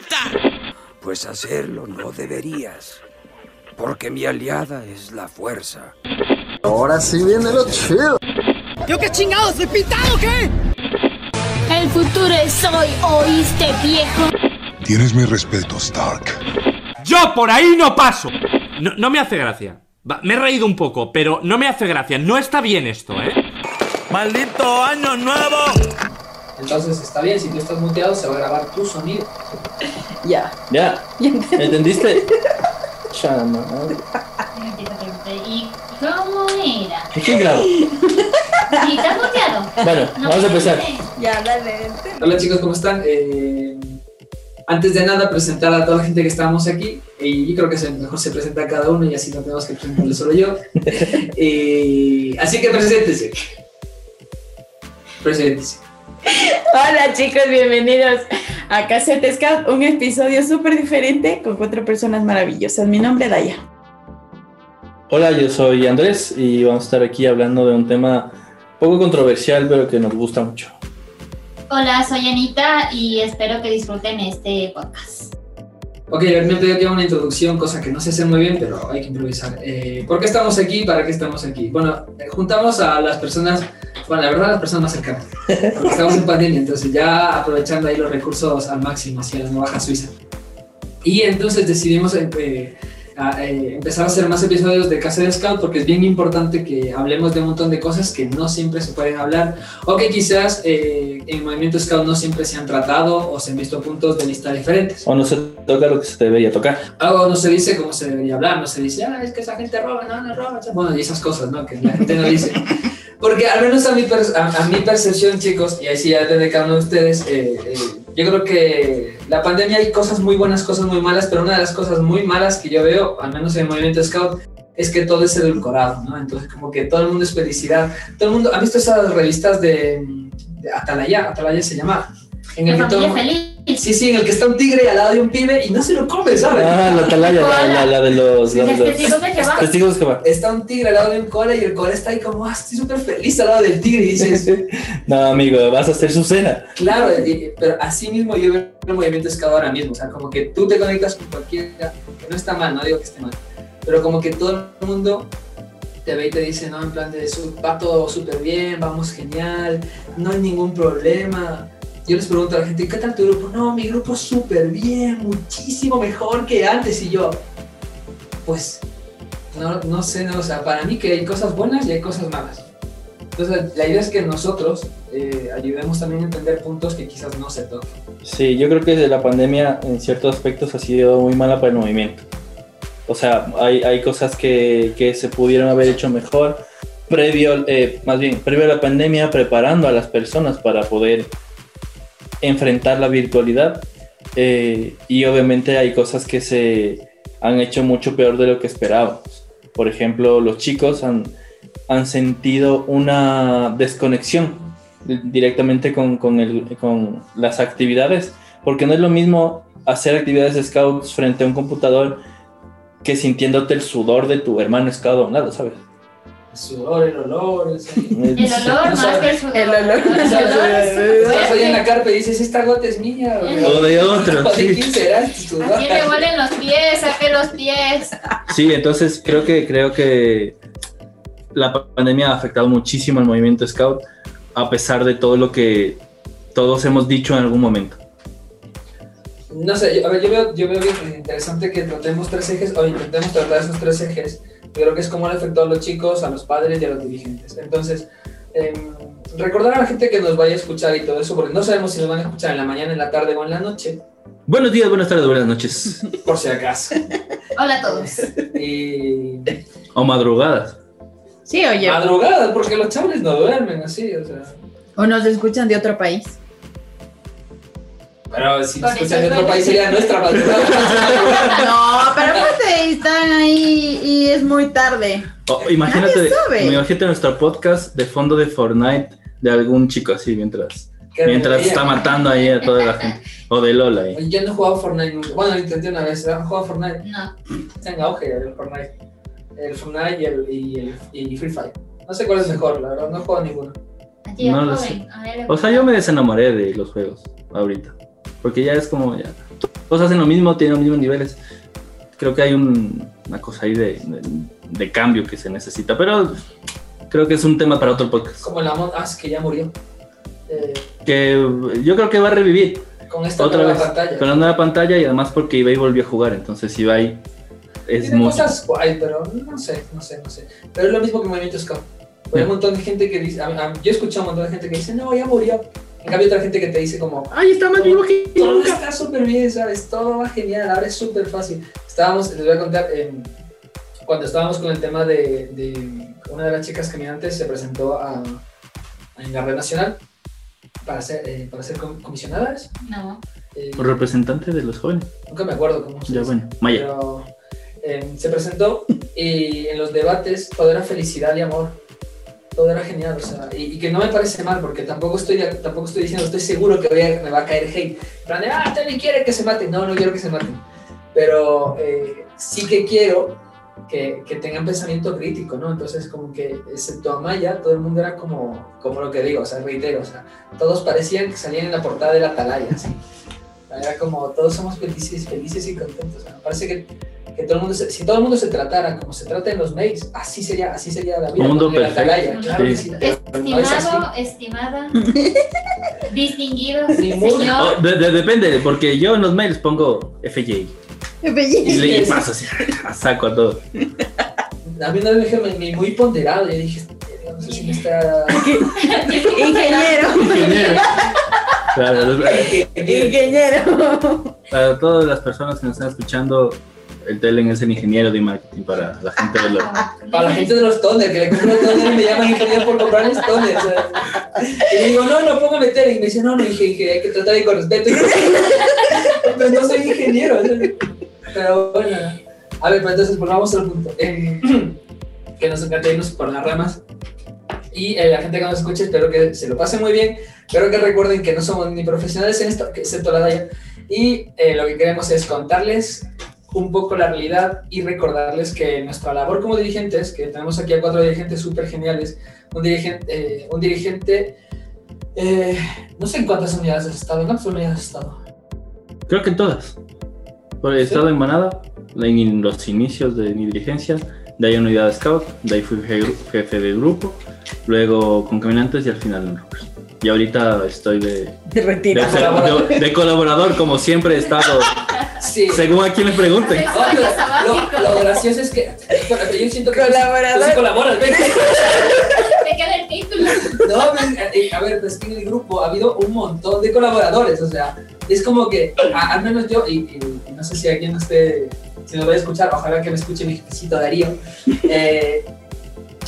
acepta! Pues hacerlo no deberías. Porque mi aliada es la fuerza. Ahora sí viene lo chido. ¿Yo qué chingados? ¿Soy pintado qué? El futuro es hoy, ¿oíste, viejo? Tienes mi respeto, Stark. Yo por ahí no paso. No, no me hace gracia. Va, me he reído un poco, pero no me hace gracia. No está bien esto, ¿eh? ¡Maldito año nuevo! Entonces está bien, si tú estás muteado se va a grabar tu sonido. Ya. Ya. ¿Entendiste? Chama. ¿Y cómo era? ¿Qué grabo? ¿Y estás muteado? Bueno, No, vamos a empezar. Ya, dale. Hola chicos, ¿cómo están? Eh, antes de nada, presentar a toda la gente que estamos aquí. Y creo que se- mejor se presenta cada uno y así no tenemos que presentarle solo yo. Eh, así que preséntese. Preséntese. Hola chicos, bienvenidos a Cassette Scout, un episodio súper diferente con cuatro personas maravillosas. Mi nombre es Daya. Hola, yo soy Andrés y vamos a estar aquí hablando de un tema poco controversial, pero que nos gusta mucho. Hola, soy Anita y espero que disfruten este podcast. Ok, pidió que haga una introducción, cosa que no sé hacer muy bien, pero hay que improvisar. Eh, ¿Por qué estamos aquí? ¿Para qué estamos aquí? Bueno, eh, juntamos a las personas, bueno, la verdad, las personas más cercanas. Porque estamos en pandemia, entonces ya aprovechando ahí los recursos al máximo hacia la Navaja Suiza. Y entonces decidimos eh, a, eh, empezar a hacer más episodios de Casa de Scout porque es bien importante que hablemos de un montón de cosas que no siempre se pueden hablar o que quizás eh, en Movimiento Scout no siempre se han tratado o se han visto puntos de vista diferentes. O no se toca lo que se debería tocar. Algo no se dice como se debería hablar, no se dice, ah, es que esa gente roba, no, no roba. Bueno, y esas cosas, ¿no? Que la gente no dice. Porque al menos a mi, a, a mi percepción, chicos, y ahí sí ya depende de cada uno de ustedes, eh, eh, yo creo que la pandemia hay cosas muy buenas, cosas muy malas, pero una de las cosas muy malas que yo veo, al menos en el movimiento Scout, es que todo es edulcorado, ¿no? Entonces, como que todo el mundo es felicidad. Todo el mundo, ¿han visto esas revistas de, de Atalaya? Atalaya se llama. En el La que todo- familia feliz. Sí, sí, en el que está un tigre al lado de un pibe y no se lo come, ¿sabes? Ah, la atalaya, la, la, la de los, la de Los testigos de Jehová. testigos de Jehová. está un tigre al lado de un cola y el cola está ahí como, ah, estoy súper feliz al lado del tigre. Y dices, No, amigo, vas a hacer su cena. claro, y- pero así mismo yo veo el movimiento Scout ahora mismo. O sea, como que tú te conectas con cualquiera, que no está mal, no digo que esté mal, pero como que todo el mundo te ve y te dice, no, en plan de, "Su- va todo súper bien, vamos genial, no hay ningún problema. Yo les pregunto a la gente, ¿qué tal tu grupo? No, mi grupo súper bien, muchísimo mejor que antes. Y yo, pues, no, no sé, no, o sea, para mí que hay cosas buenas y hay cosas malas. Entonces, la idea es que nosotros eh, ayudemos también a entender puntos que quizás no se toquen. Sí, yo creo que la pandemia en ciertos aspectos ha sido muy mala para el movimiento. O sea, hay, hay cosas que, que se pudieron haber hecho mejor previo, eh, más bien, previo a la pandemia, preparando a las personas para poder enfrentar la virtualidad. Eh, y obviamente hay cosas que se han hecho mucho peor de lo que esperábamos. Por ejemplo, los chicos han, han sentido una desconexión di- directamente con, con, el- con las actividades, porque no es lo mismo hacer actividades de scouts frente a un computador que sintiéndote el sudor de tu hermano scout a un lado, ¿sabes? El sudor, el olor, el... El olor más que el sudor. El olor. Ahí en la carpa y dices, esta gota es mía. güey". O de otro, ¿De sí. quién será este sudor? Así le huelen los pies, saque los pies. Sí, entonces creo que, creo que la pandemia ha afectado muchísimo al movimiento scout, a pesar de todo lo que todos hemos dicho en algún momento. No sé, yo, a ver, yo veo, yo veo bien interesante que tratemos tres ejes, o intentemos tratar esos tres ejes. Creo que es cómo le afectó a los chicos, a los padres y a los dirigentes. Entonces, em, recordar a la gente que nos vaya a escuchar y todo eso, porque no sabemos si nos van a escuchar en la mañana, en la tarde o en la noche, Buenos días, buenas tardes, buenas noches. por si acaso. Hola a todos. Y O madrugadas. Sí, oye. madrugadas, porque los chavales no duermen así, o sea. O nos escuchan de otro país. Pero si nos escuchan de es otro país sería nuestra madrugada. No, pero aparte están ahí y es muy tarde. O, imagínate, imagínate nuestro podcast de fondo de Fortnite de algún chico así mientras, Qué mientras está matando ahí a toda la gente. O de Lola ahí. Yo no he jugado Fortnite nunca. Bueno, lo intenté una vez. ¿Han jugado Fortnite? No. Está en auge el Fortnite. El Fortnite y el, y el y Free Fire. No sé cuál es mejor, la verdad. No he jugado ninguno. No lo O sea, yo me desenamoré de los juegos ahorita. Porque ya es como, ya, todos hacen lo mismo, tienen los mismos niveles. Creo que hay un- una cosa ahí de, de- de cambio que se necesita, pero creo que es un tema para otro podcast. Como el Among Us que ya murió. Eh, Que yo creo que va a revivir con esta otra nueva vez pantalla. con la nueva pantalla y además porque Ibai volvió a jugar, entonces Ibai es Tiene cosas guay, pero no sé, no sé, no sé. Pero es lo mismo que Movimiento Scout. Hay un montón de gente que dice, a- a- yo he escuchado un montón de gente que dice, no, ya murió. En cambio, otra gente que te dice como, ¡Ay, está más vivo que todo nunca! está súper bien, ¿sabes? Todo va genial, ahora es súper fácil. Estábamos, les voy a contar, em, cuando estábamos con el tema de, de una de las chicas caminantes se presentó a, en la red nacional para ser, eh, para ser com- comisionadas. No. Eh, Un representante de los jóvenes. nunca me acuerdo cómo se Ya bueno, Maya. Pero eh, se presentó y en los debates todo era felicidad y amor. Era genial, o sea, y, y que no me parece mal, porque tampoco estoy, tampoco estoy diciendo, estoy seguro que voy a- me va a caer hate. Plan de, ah, también quiere que se maten. No, no quiero que se maten. Pero eh, sí que quiero que, que tengan pensamiento crítico, ¿no? Entonces, como que, excepto a Maya, todo el mundo era como, como lo que digo, o sea, reitero, o sea, todos parecían que salían en la portada de la atalaya, así. Era como, todos somos felices, felices y contentos. O sea, parece que, que todo el mundo, se- si todo el mundo se tratara como se trata en los mails, así sería, así sería la vida. Un mundo perfecto. atalaya, claro que Sí. sí, pero no es así. Estimado, estimada, distinguido. Oh, señor. de- de- depende, porque yo en los mails pongo FJ y le paso así, a saco a todo. A mí una vez me me muy ponderado, y yo dije, no sé si me está... Ingeniero. Ingeniero. Claro, Ingeniero. para todas las personas que nos están escuchando, el Telen es el ingeniero de marketing para la gente de los... Para la gente de los toners, que le compro toners y me llaman ingeniero por comprarles toners. sea. Y le digo, no, no pongo meter. Y me dice, no, no, dije, que hay que tratar ahí con respeto. Pero no soy ingeniero. sea. Pero bueno, a ver, pero entonces volvamos al punto. Eh, que nos encanta irnos por las ramas. Y eh, la gente que nos escuche, espero que se lo pase muy bien. Espero que recuerden que no somos ni profesionales en esto, excepto la Daya. Y eh, lo que queremos es contarles un poco la realidad y recordarles que nuestra labor como dirigentes, que tenemos aquí a cuatro dirigentes súper geniales, un dirigente, eh, un dirigente eh, no sé en cuántas unidades has estado, ¿en cuántas unidades has estado? Creo que en todas. Por he estado en Manada, en los inicios de mi dirigencia, de ahí en unidad de scout, de ahí fui je- jefe de grupo, luego con caminantes y al final en Rockers. Y ahorita estoy de, De de- de colaborador, como siempre he estado, Sí. según a quien le pregunten. Lo, lo gracioso es que bueno, yo siento que Colaborador. sí colaboras, ven. Te queda el título. No, ven, eh, a ver, pues que en el grupo ha habido un montón de colaboradores, o sea, es como que, a- al menos yo, y, y- y no sé si alguien esté, si nos va a escuchar, ojalá que me escuche mi jefecito Darío, eh,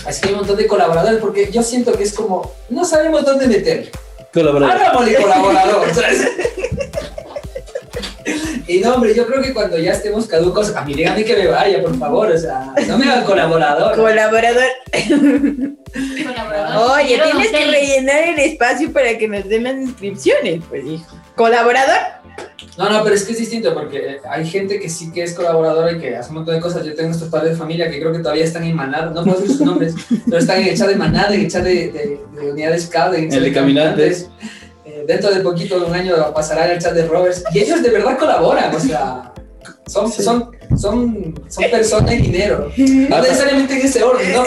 es que hay un montón de colaboradores, porque yo siento que es como, no sabemos dónde meterle. Colaborador. Hagámosle colaborador, ¿sabes? Y no, hombre, yo creo que cuando ya estemos caducos, a mí díganme que me vaya, por favor, o sea, no me hagan colaborador. Colaborador. Colaborador. Oye, Quiero tienes que rellenar el espacio para que nos den las inscripciones, pues hijo. Colaborador. No, no, pero es que es distinto porque hay gente que sí que es colaboradora y que hace un montón de cosas. Yo tengo estos padres de familia que creo que todavía están en manada, no puedo decir sus nombres, pero están en el chat de manada, en el chat de, de, de unidad de scout, en El de caminantes. Eh, dentro de poquito, de un año, pasará en el chat de Rovers. Y ellos de verdad colaboran, o sea, son, son, son, son personas y dinero. No necesariamente en ese orden, ¿no?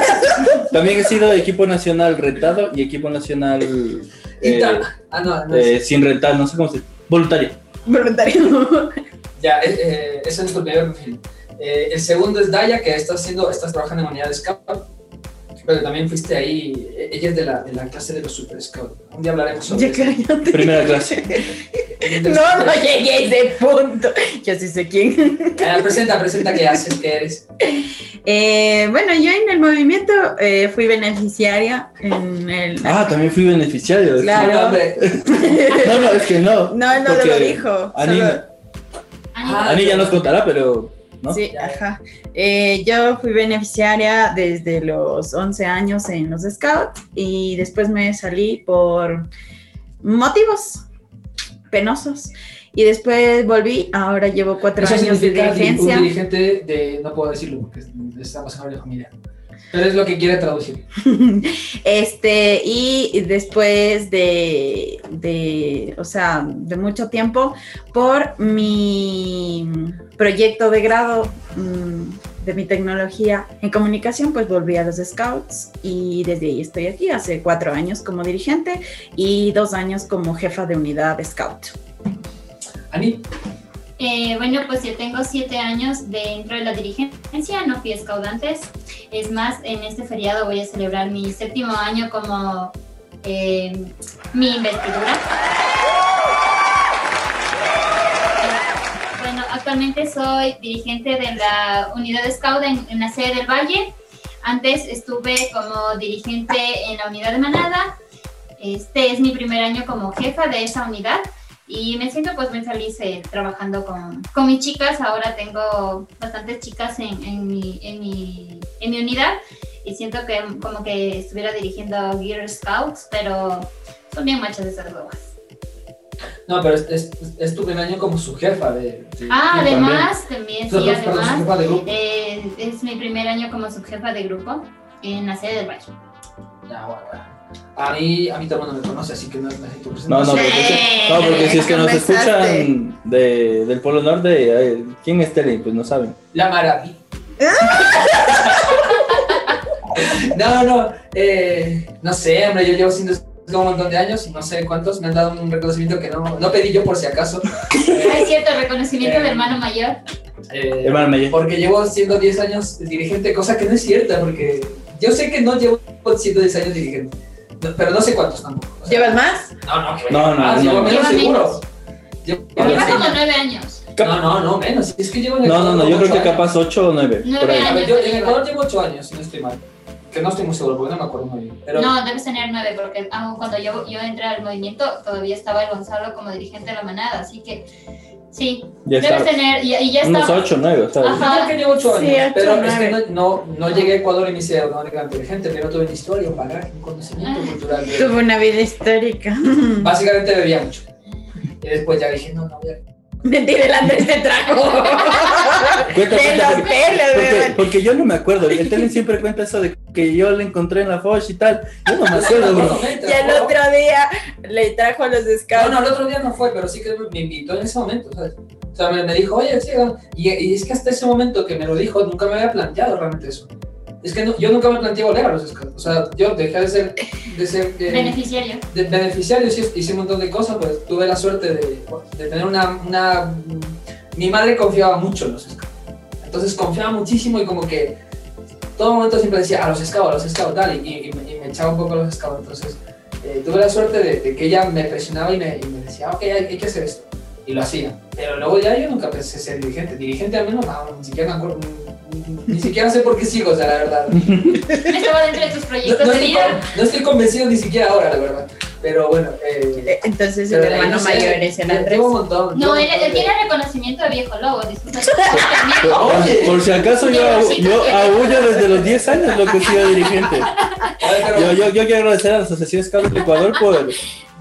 También he sido equipo nacional retado y equipo nacional eh. Ah, no, no. eh, sin retar, no sé cómo se voluntario. Voluntario. Ya, eh, eh, ese es tu primer perfil. Eh, el segundo es Daya, que estás, haciendo, estás trabajando en unidad de scout, pero también fuiste ahí, ella es de la, de la clase de los super scout. Un día hablaremos sobre Ya eso. cállate. Primera clase. No, no llegué a ese punto. Yo sí sé quién. Eh, presenta, presenta qué haces, qué eres. Eh, bueno, yo en el movimiento eh, fui beneficiaria en el. Ah, también fui beneficiario. de- Claro. No, hombre. No, no, es que no. No, no Porque lo dijo. Ani, solo- Ah, Ani ya nos contará, pero. ¿No? Sí, ajá. Eh, yo fui beneficiaria desde los 11 años en los Scouts y después me salí por motivos penosos. Y después volví, ahora llevo cuatro Eso años de significa di- un dirigente de, no puedo decirlo porque estamos en horario familiar. Pero es lo que quiere traducir. Este, y después de, de, o sea, de mucho tiempo, por mi proyecto de grado mm, de mi tecnología en comunicación, pues volví a los Scouts y desde ahí estoy aquí, hace cuatro años como dirigente y dos años como jefa de unidad Scout. Ani, Eh, bueno, pues yo tengo siete años dentro de la dirigencia, no fui scout antes. Es más, en este feriado voy a celebrar mi séptimo año como eh, mi investidura. Bueno, actualmente soy dirigente de la unidad de scout en, en la sede del Valle. Antes estuve como dirigente en la unidad de Manada. Este es mi primer año como jefa de esa unidad y me siento pues muy feliz eh, trabajando con, con mis chicas. Ahora tengo bastantes chicas en, en, mi, en, mi, en mi unidad y siento que como que estuviera dirigiendo Gear Scouts, pero son bien machas esas globas. no, pero es, es, es tu primer año como su jefa de. de- Ah, de- además, también, sí, además, jefa de grupo. eh, es mi primer año como subjefa de grupo en la sede del Valle. Ya, bueno. A mí, a mí todo el mundo me conoce, así que no necesito No, no, presentación. porque, no, porque si es que nos escuchan de, del Polo Norte, ¿quién es Tele? Pues no saben. La maravilla. no, no, eh, no sé, hombre, yo llevo siendo un montón de años y no sé cuántos me han dado un reconocimiento que no, no pedí yo por si acaso. Es cierto, reconocimiento Eh, de hermano mayor. Eh, Hermano Meyer. porque llevo siendo 10 años dirigente, cosa que no es cierta, porque yo sé que no llevo siendo 10 años dirigente, no, pero no sé cuántos tampoco. o sea, ¿Llevas más? No, no, que No, no, más, no. llevo menos seguro. Llevo- Ah, como nueve años. No, no, no, menos. Es que llevo en el No, no, no, yo creo ocho que capaz 8 o 9. Nueve yo llevo 8 años, si no estoy mal. Que no estoy muy seguro, porque no me acuerdo muy bien. Pero No, debes tener nueve, porque aun cuando yo, yo entré al movimiento, todavía estaba el Gonzalo como dirigente de la manada, así que sí, Ya debes está. tener, y, y ya Unos está. 8 o 9, ¿sabes? Ajá. que llevo 8 Sí, años. ocho, pero es que nueve. no, no, no llegué a Ecuador y me hice orgánica dirigente, pero tuve una historia, un bagaje, un conocimiento Ah. cultural. de- Tuve una vida histórica. Básicamente bebía mucho. Y después ya dije, no, no voy a. Mentira, el Andrés te trajo. Cuenta, De cuenta, los porque, pelos, porque, weón. porque yo no me acuerdo. El Tele siempre cuenta eso de que yo le encontré en la Foch y tal. Yo no me acuerdo, bro. Y el otro día le trajo a los No, scouts. no, el otro día no fue, pero sí que me invitó en ese momento, ¿sabes? O sea, me, me dijo, oye, sí, vamos". y, y es que hasta ese momento que me lo dijo, nunca me había planteado realmente eso. Es que no- yo nunca me planteé volver a los scouts. O sea, yo dejé de ser, de ser eh, Beneficiario. de beneficiario, sí, hice un montón de cosas, pues tuve la suerte de, de tener una, una... Mi madre confiaba mucho en los scouts. Entonces confiaba muchísimo y como que todo momento siempre decía a los scouts, a los scouts, tal, y, y- y me echaba un poco a los scouts. Entonces eh, tuve la suerte de, de que ella me presionaba y me, y me decía, ok, hay, hay que hacer esto. Y lo hacía. Pero luego ya yo nunca pensé ser dirigente. Dirigente al menos, no, ni siquiera me acuerdo, ni, siquiera sé por qué sigo, o sea, la verdad. Estaba dentro de tus No, proyectos no de estoy, vida. con- no estoy convencido ni siquiera ahora, la verdad. Pero bueno, eh, Eh, Entonces el hermano no sé, mayor es el Andrés. un montón. No, él, un montón él de- tiene reconocimiento de viejo lobo. Disculpa. Por, por si acaso yo, yo aúllo desde los 10 años lo que he sido dirigente. Ver, Yo, yo, yo quiero agradecer a la Asociación Scout de Ecuador por,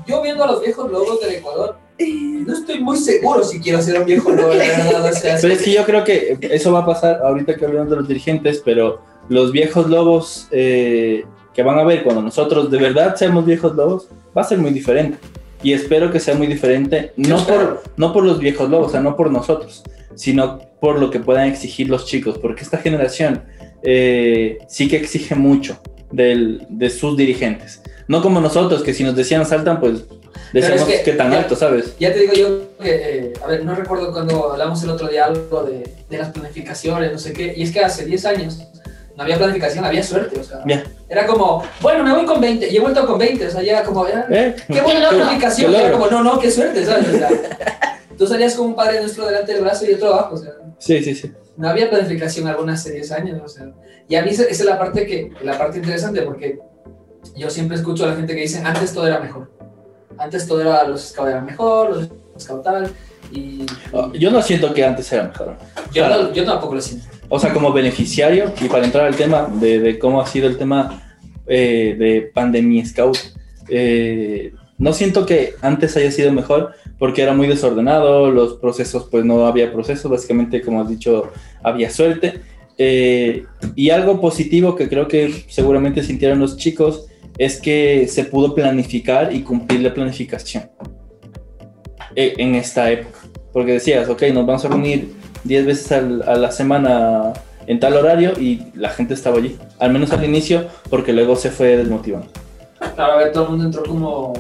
yo viendo a los viejos lobos del Ecuador, no estoy muy seguro si quiero ser un viejo lobo, la verdad. O sea, Pero es que yo creo que eso va a pasar ahorita que hablamos de los dirigentes, pero los viejos lobos eh, que van a ver cuando nosotros de verdad seamos viejos lobos, va a ser muy diferente. Y espero que sea muy diferente, no por, no por los viejos lobos, o sea, no por nosotros, sino por lo que puedan exigir los chicos, porque esta generación eh, sí que exige mucho del- de sus dirigentes. No como nosotros, que si nos decían saltan, pues decíamos es que que, tan ya- alto, ¿sabes? Ya te digo yo que, eh, a ver, no recuerdo cuando hablamos el otro día algo de, de las planificaciones, no sé qué, y es que hace 10 años no había planificación, había suerte, o sea, Ya. era como, bueno, me voy con 20, y he vuelto con 20, o sea, ya como, ya, ¿Eh? qué buena planificación, era como, no, no, qué suerte, ¿sabes? O sea, tú salías como un padre nuestro delante del brazo y otro abajo, o sea, Sí, sí, sí. no había planificación alguna hace 10 años, o sea, y a mí esa esa es la parte que, la parte interesante, porque yo siempre escucho a la gente que dice, antes todo era mejor, antes todo era, los scouts eran mejor, los scouts tal, y Oh, Yo no siento que antes era mejor. yo, Claro. no- yo tampoco lo siento. O sea, como beneficiario, y para entrar al tema de, de cómo ha sido el tema eh, de Pandemia Scout, eh, no siento que antes haya sido mejor porque era muy desordenado, los procesos, pues no había procesos, básicamente, como has dicho, había suerte. Eh, y algo positivo que creo que seguramente sintieron los chicos es que se pudo planificar y cumplir la planificación eh, en esta época. Porque decías, ok, nos vamos a reunir 10 veces al- a la semana en tal horario y la gente estaba allí. Al menos al inicio, porque luego se fue desmotivando. Claro, a ver, todo el mundo entró como,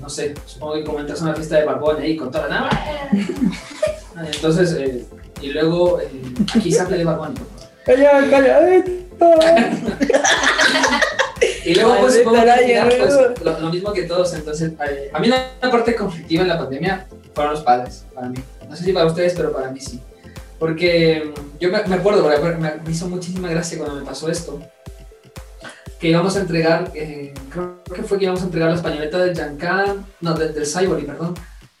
no sé, supongo que como entras a una fiesta de Bunny ahí con toda la nave. Entonces, eh, y luego, eh, aquí sale de Bunny. ¡Calla, calladito! Y luego, pues, supongo que final, pues, lo, lo mismo que todos. Entonces, a mí la parte conflictiva en la pandemia fueron los padres, para mí. No sé si para ustedes, pero para mí sí. Porque yo me, me acuerdo, me, me hizo muchísima gracia cuando me pasó esto. Que íbamos a entregar, eh, creo que fue que íbamos a entregar las pañoletas del Yankan, no, del, del Cyborg, perdón.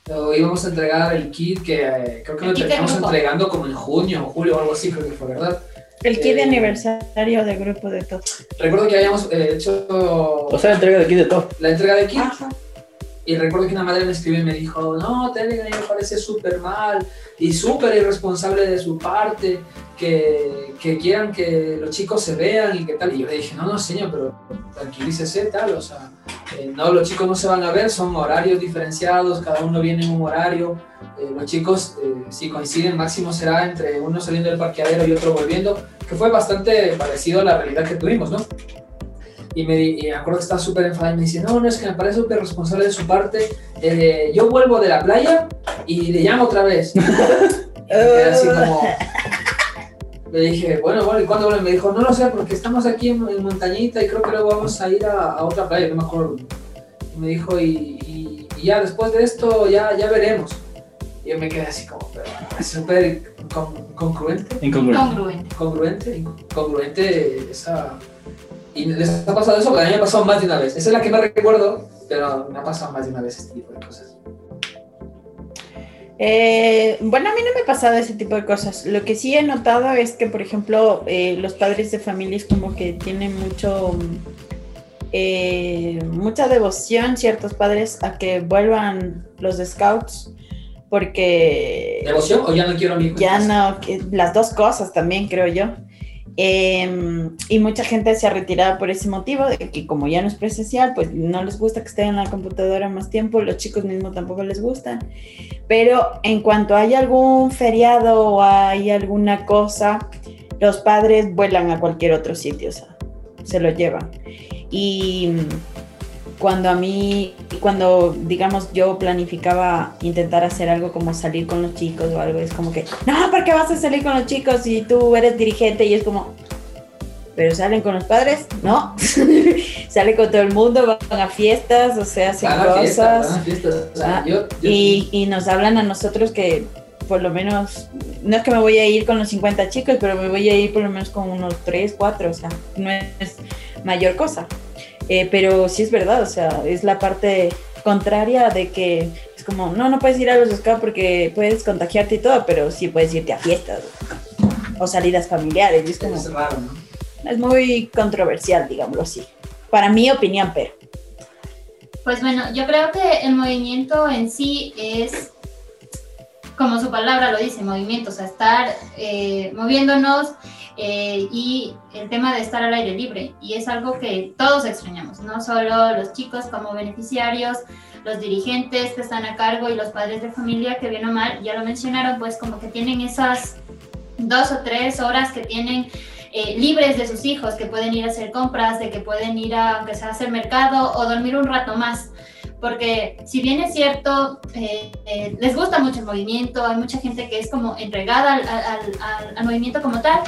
O íbamos a entregar el kit que eh, creo que El lo terminamos entregando como en junio o julio o algo así, creo que fue, ¿verdad? El kit de Eh, aniversario del grupo de todos. Recuerdo que habíamos eh, hecho O sea, entrega de aquí de todo. la entrega de kit. Y recuerdo que una madre me escribió y me dijo, no, Telegram me parece súper mal y súper irresponsable de su parte que, que quieran que los chicos se vean y que tal. Y yo le dije, no, no, señor, pero tranquilícese, tal, o sea, eh, no, los chicos no se van a ver, son horarios diferenciados, cada uno viene en un horario. Eh, los chicos, eh, si coinciden, máximo será entre uno saliendo del parqueadero y otro volviendo, que fue bastante parecido a la realidad que tuvimos, ¿no? Y me, y me acuerdo que estaba súper enfadada y me dice, no, no, es que me parece súper responsable de su parte. eh, yo vuelvo de la playa y le llamo otra vez. Y me quedé así como... Le dije, bueno, bueno, ¿y cuándo vuelve? Me dijo, no lo sé, porque estamos aquí en, en Montañita y creo que luego vamos a ir a, a otra playa, no me acuerdo. Y me dijo, y, y- y ya después de esto ya, ya veremos. Y yo me quedé así como, pero súper con- congruente Incongruente. Congruente. congruente, incongruente esa... ¿Y les ha pasado eso? A mí me ha pasado más de una vez. Esa es la que más recuerdo, pero me ha pasado más de una vez este tipo de cosas. Eh, bueno, a mí no me ha pasado ese tipo de cosas. Lo que sí he notado es que, por ejemplo, eh, los padres de familias como que tienen mucho, eh, mucha devoción, ciertos padres, a que vuelvan los scouts, porque ¿Devoción o ya no quiero a mi hijo? en ya no, que- las dos cosas también creo yo. Eh, y mucha gente se ha retirado por ese motivo, de que como ya no es presencial, pues no les gusta que estén en la computadora más tiempo, los chicos mismos tampoco les gustan. Pero en cuanto hay algún feriado o hay alguna cosa, los padres vuelan a cualquier otro sitio, o sea, se lo llevan. Y cuando a mí, cuando digamos yo planificaba intentar hacer algo como salir con los chicos o algo, es como que, no, ¿por qué vas a salir con los chicos si tú eres dirigente? Y es como, pero salen con los padres, no, salen con todo el mundo, van a fiestas, o sea, hacen Van a fiestas, cosas. van a fiestas. O sea, Ah, yo, yo- Y, y nos hablan a nosotros que por lo menos, no es que me voy a ir con los 50 chicos, pero me voy a ir por lo menos con unos 3, 4, o sea, no es mayor cosa. Eh, pero sí es verdad, o sea, es la parte contraria de que es como, no, no puedes ir a los scouts porque puedes contagiarte y todo, pero sí puedes irte a fiestas o salidas familiares. y es como, es raro, ¿no? es muy controversial, digámoslo así. Para mi opinión, pero. Pues bueno, yo creo que el movimiento en sí es, como su palabra lo dice, movimiento, o sea, estar eh, moviéndonos eh, y el tema de estar al aire libre. Y es algo que todos extrañamos, no solo los chicos como beneficiarios, los dirigentes que están a cargo y los padres de familia que bien o mal, ya lo mencionaron, pues como que tienen esas dos o tres horas que tienen eh, libres de sus hijos, que pueden ir a hacer compras, de que pueden ir a, aunque sea a hacer mercado o dormir un rato más. Porque si bien es cierto, eh, eh, les gusta mucho el movimiento, hay mucha gente que es como entregada al, al- al- al movimiento como tal,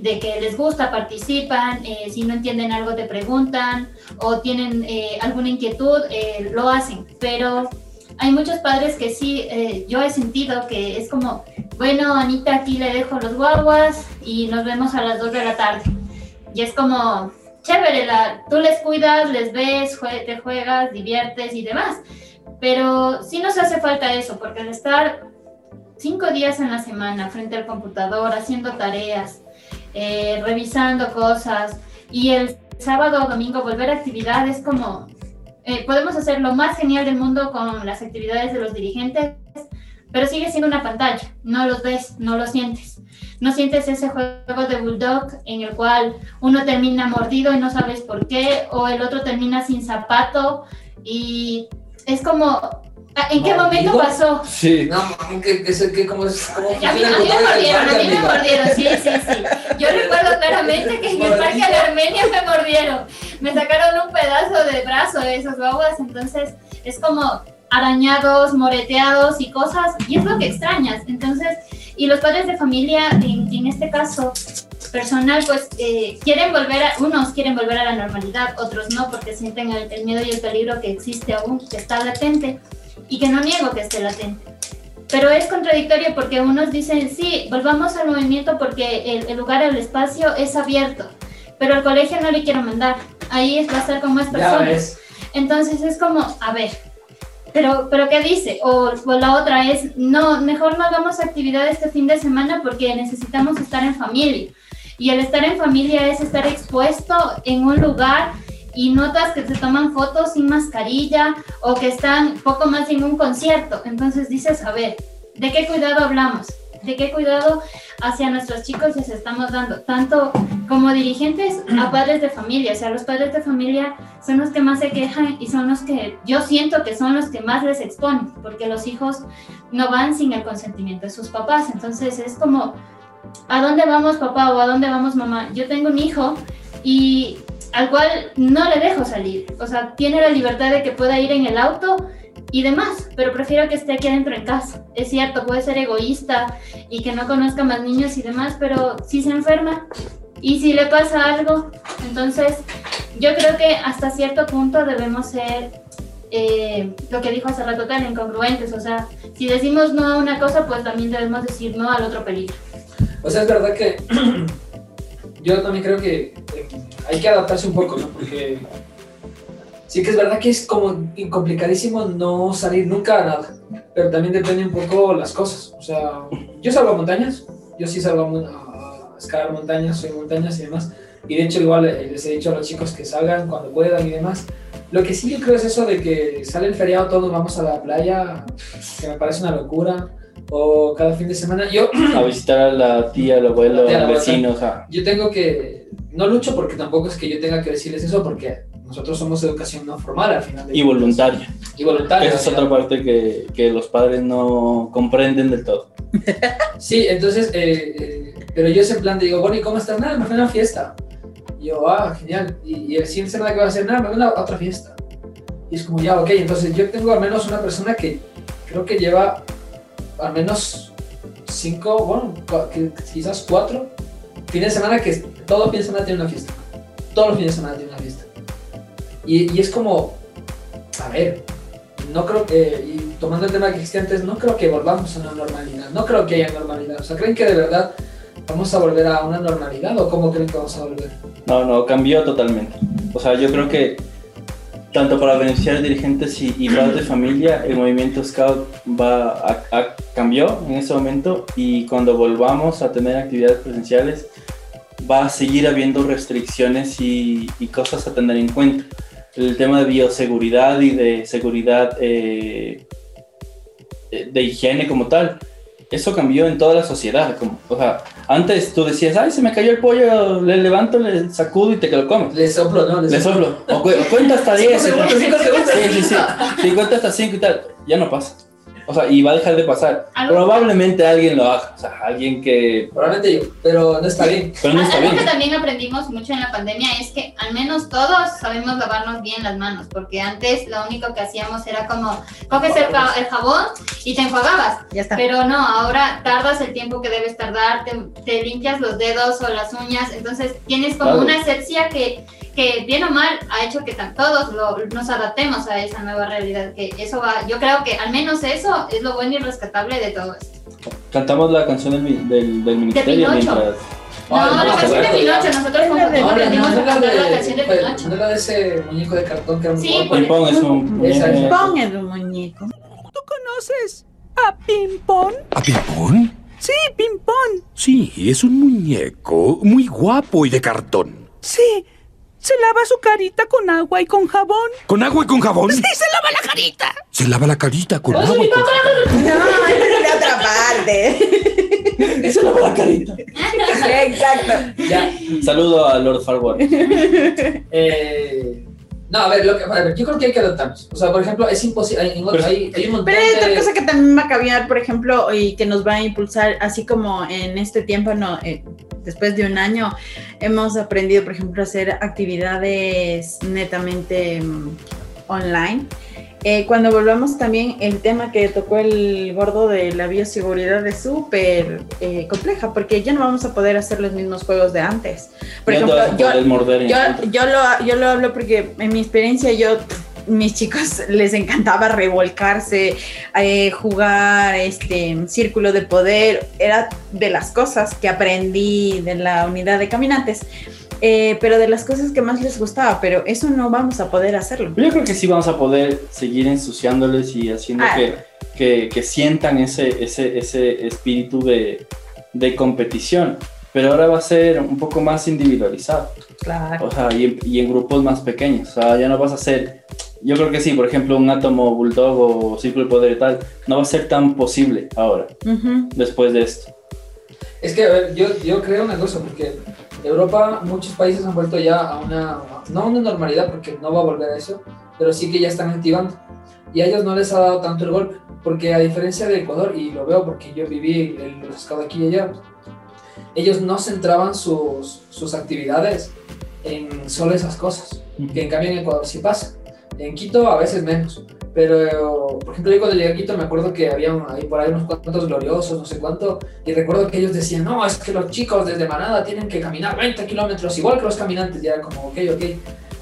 de que les gusta, participan, eh, si no entienden algo te preguntan o tienen eh, alguna inquietud, eh, lo hacen. Pero hay muchos padres que sí, yo he sentido que es como, bueno, Anita, aquí le dejo los guaguas y nos vemos a las 2 de la tarde. Y es como, chévere, la, tú les cuidas, les ves, jue- te juegas, diviertes y demás. Pero sí nos hace falta eso, porque al estar cinco días en la semana frente al computador, haciendo tareas, eh, revisando cosas, y el sábado o domingo volver a actividades como, eh, podemos hacer lo más genial del mundo con las actividades de los dirigentes, pero sigue siendo una pantalla, no los ves, no lo sientes. No sientes ese juego de bulldog en el cual uno termina mordido y no sabes por qué, o el otro termina sin zapato. Y es como, ¿en qué momento pasó? Sí. No, que, que, que, como es. Como A mí, a mí me mordieron, a mí me mordieron, sí, sí, sí. Yo recuerdo claramente que en el parque de Armenia me mordieron. Me sacaron un pedazo de brazo de esos babas, entonces es como arañados, moreteados y cosas, y es lo que extrañas. Entonces, y los padres de familia, en, en este caso personal, pues eh, quieren volver a, unos quieren volver a la normalidad, otros no, porque sienten el, el miedo y el peligro que existe aún, que está latente, y que no niego que esté latente. Pero es contradictorio porque unos dicen, sí, volvamos al movimiento porque el, el lugar, el espacio es abierto, pero al colegio no le quiero mandar, ahí es, va a estar con más personas. Entonces es como, a ver, pero, pero ¿qué dice? O, o la otra es, no, mejor no hagamos actividad este fin de semana porque necesitamos estar en familia. Y el estar en familia es estar expuesto en un lugar y notas que se toman fotos sin mascarilla o que están poco más en un concierto. Entonces dices, a ver, ¿de qué cuidado hablamos? ¿De qué cuidado hacia nuestros chicos les estamos dando? Tanto como dirigentes a padres de familia. O sea, los padres de familia son los que más se quejan y son los que yo siento que son los que más les exponen, porque los hijos no van sin el consentimiento de sus papás. Entonces es como, ¿a dónde vamos papá o a dónde vamos mamá? Yo tengo un hijo y al cual no le dejo salir. O sea, tiene la libertad de que pueda ir en el auto y demás, pero prefiero que esté aquí adentro en casa. Es cierto, puede ser egoísta y que no conozca más niños y demás, pero si se enferma y si le pasa algo, entonces yo creo que hasta cierto punto debemos ser eh, lo que dijo hace rato tan incongruentes. O sea, si decimos no a una cosa, pues también debemos decir no al otro peligro. O sea, es verdad que yo también creo que eh, hay que adaptarse un poco, ¿no? Porque sí que es verdad que es como complicadísimo no salir nunca a nada, pero también depende un poco las cosas. O sea, yo salgo a montañas, yo sí salgo a, a escalar montañas, soy montañas y demás, y de hecho igual eh, les he dicho a los chicos que salgan cuando puedan y demás. Lo que sí yo creo es eso de que sale el feriado, todos vamos a la playa, que me parece una locura, o cada fin de semana. Yo A visitar a la tía, al abuelo, La tía, la al abuela. vecino, o sea. yo tengo que, no lucho porque tampoco es que yo tenga que decirles eso, porque nosotros somos educación no formal al final. de Y voluntaria. Y voluntaria. Esa es otra parte que, que los padres no comprenden del todo. Sí, entonces, eh, eh, pero yo ese plan de digo, bueno, ¿y cómo estás? Nada, me fui a una fiesta. Y yo, ah, genial. Y, y el siguiente semana que va a hacer, nada, me voy a otra fiesta. Y es como, ya, ok, entonces yo tengo al menos una persona que creo que lleva al menos cinco, bueno, quizás cuatro fines de semana que todo fin de semana tiene una fiesta. Todos los fines de semana tiene una fiesta. Y, y es como, a ver, no creo que, y tomando el tema que existía antes, no creo que volvamos a una normalidad, no creo que haya normalidad. O sea, ¿creen que de verdad vamos a volver a una normalidad o cómo creen que vamos a volver? No, no, cambió totalmente. O sea, yo creo que tanto para beneficiar dirigentes y, y padres de familia, el movimiento Scout va a, a- cambió en ese momento y cuando volvamos a tener actividades presenciales va a seguir habiendo restricciones y, y cosas a tener en cuenta. El tema de bioseguridad y de seguridad eh, de higiene como tal, eso cambió en toda la sociedad. Como, o sea, antes tú decías, ay, se me cayó el pollo, le levanto, le sacudo y te que lo comes. Le soplo, ¿no? Le soplo. O, cu- o cuenta hasta 10. Cinco segundos, cinco segundos. Sí, sí, sí. Sí, cuenta hasta 5 y tal. Ya no pasa. O sea, y va a dejar de pasar. Algo- Probablemente alguien lo haga. O sea, alguien que. Probablemente yo, pero no está bien. Pero no está Algo bien. que también aprendimos mucho en la pandemia es que al menos todos sabemos lavarnos bien las manos, porque antes lo único que hacíamos era como coges el, ca- el jabón y te enjuagabas, Ya está. pero no, ahora tardas el tiempo que debes tardar, te, te limpias los dedos o las uñas, entonces tienes como Claro. una asepsia que, que bien o mal ha hecho que todos lo- nos adaptemos a esa nueva realidad, que eso va, yo creo que al menos eso es lo bueno y rescatable de todo esto. Cantamos la canción del, del, del ministerio Pinocho. mientras. No, Ay, la no, canción de. Pinocho, nosotros Es la como de- No, no, aprendimos no, a cantar la de, canción de Pinocho. no era de ese muñeco de cartón que era un Sí, Ping-pong es un. Esa es. El muñeco. ¿Tú conoces a Pimpón? ¿A Pimpón? Sí, Pimpón. Sí, es un muñeco muy guapo y de cartón. Sí, se lava su carita con agua y con jabón. ¿Con agua y con jabón? Sí, se lava la carita. Se lava la carita con agua y con. No, es aparte. Eso le va la carita. Exacto. Ya. Saludo a Lord Farwell. Eh, no, a ver, lo que, a ver, yo creo que hay que adaptarnos. O sea, por ejemplo, es imposible. Hay, hay, hay un montón Pero hay otra de. cosa que también va a cambiar, por ejemplo, y que nos va a impulsar, así como en este tiempo, no, eh, después de un año, hemos aprendido, por ejemplo, a hacer actividades netamente mm, online. Eh, cuando volvamos también, el tema que tocó el gordo de la bioseguridad es súper eh, compleja, porque ya no vamos a poder hacer los mismos juegos de antes. Por Ya ejemplo, yo, yo, yo lo, yo lo hablo porque en mi experiencia yo, mis chicos les encantaba revolcarse, eh, jugar este círculo de poder, era de las cosas que aprendí de la unidad de caminantes, eh, pero de las cosas que más les gustaba, pero eso no vamos a poder hacerlo. Yo creo que sí vamos a poder seguir ensuciándoles y haciendo Ah. que, que, que sientan ese, ese, ese espíritu de, de competición. Pero ahora va a ser un poco más individualizado. Claro. O sea, y en, y en grupos más pequeños. O sea, ya no vas a hacer. Yo creo que sí, por ejemplo, un átomo bulldog o círculo de poder y tal, no va a ser tan posible ahora, Ujú. después de esto. Es que, a ver, yo, yo creo una cosa, porque Europa, muchos países han vuelto ya a una, no a una normalidad, porque no va a volver a eso, pero sí que ya están activando. Y a ellos no les ha dado tanto el golpe, porque a diferencia de Ecuador, y lo veo porque yo viví los scouts aquí y allá, ellos no centraban sus, sus actividades en solo esas cosas, que en cambio en Ecuador sí pasa. En Quito a veces menos, pero por ejemplo yo cuando llegué a Quito me acuerdo que había ahí por ahí unos cuantos gloriosos, no sé cuánto, y recuerdo que ellos decían, no, es que los chicos desde Manada tienen que caminar 20 kilómetros, igual que los caminantes, y era como, ok, ok,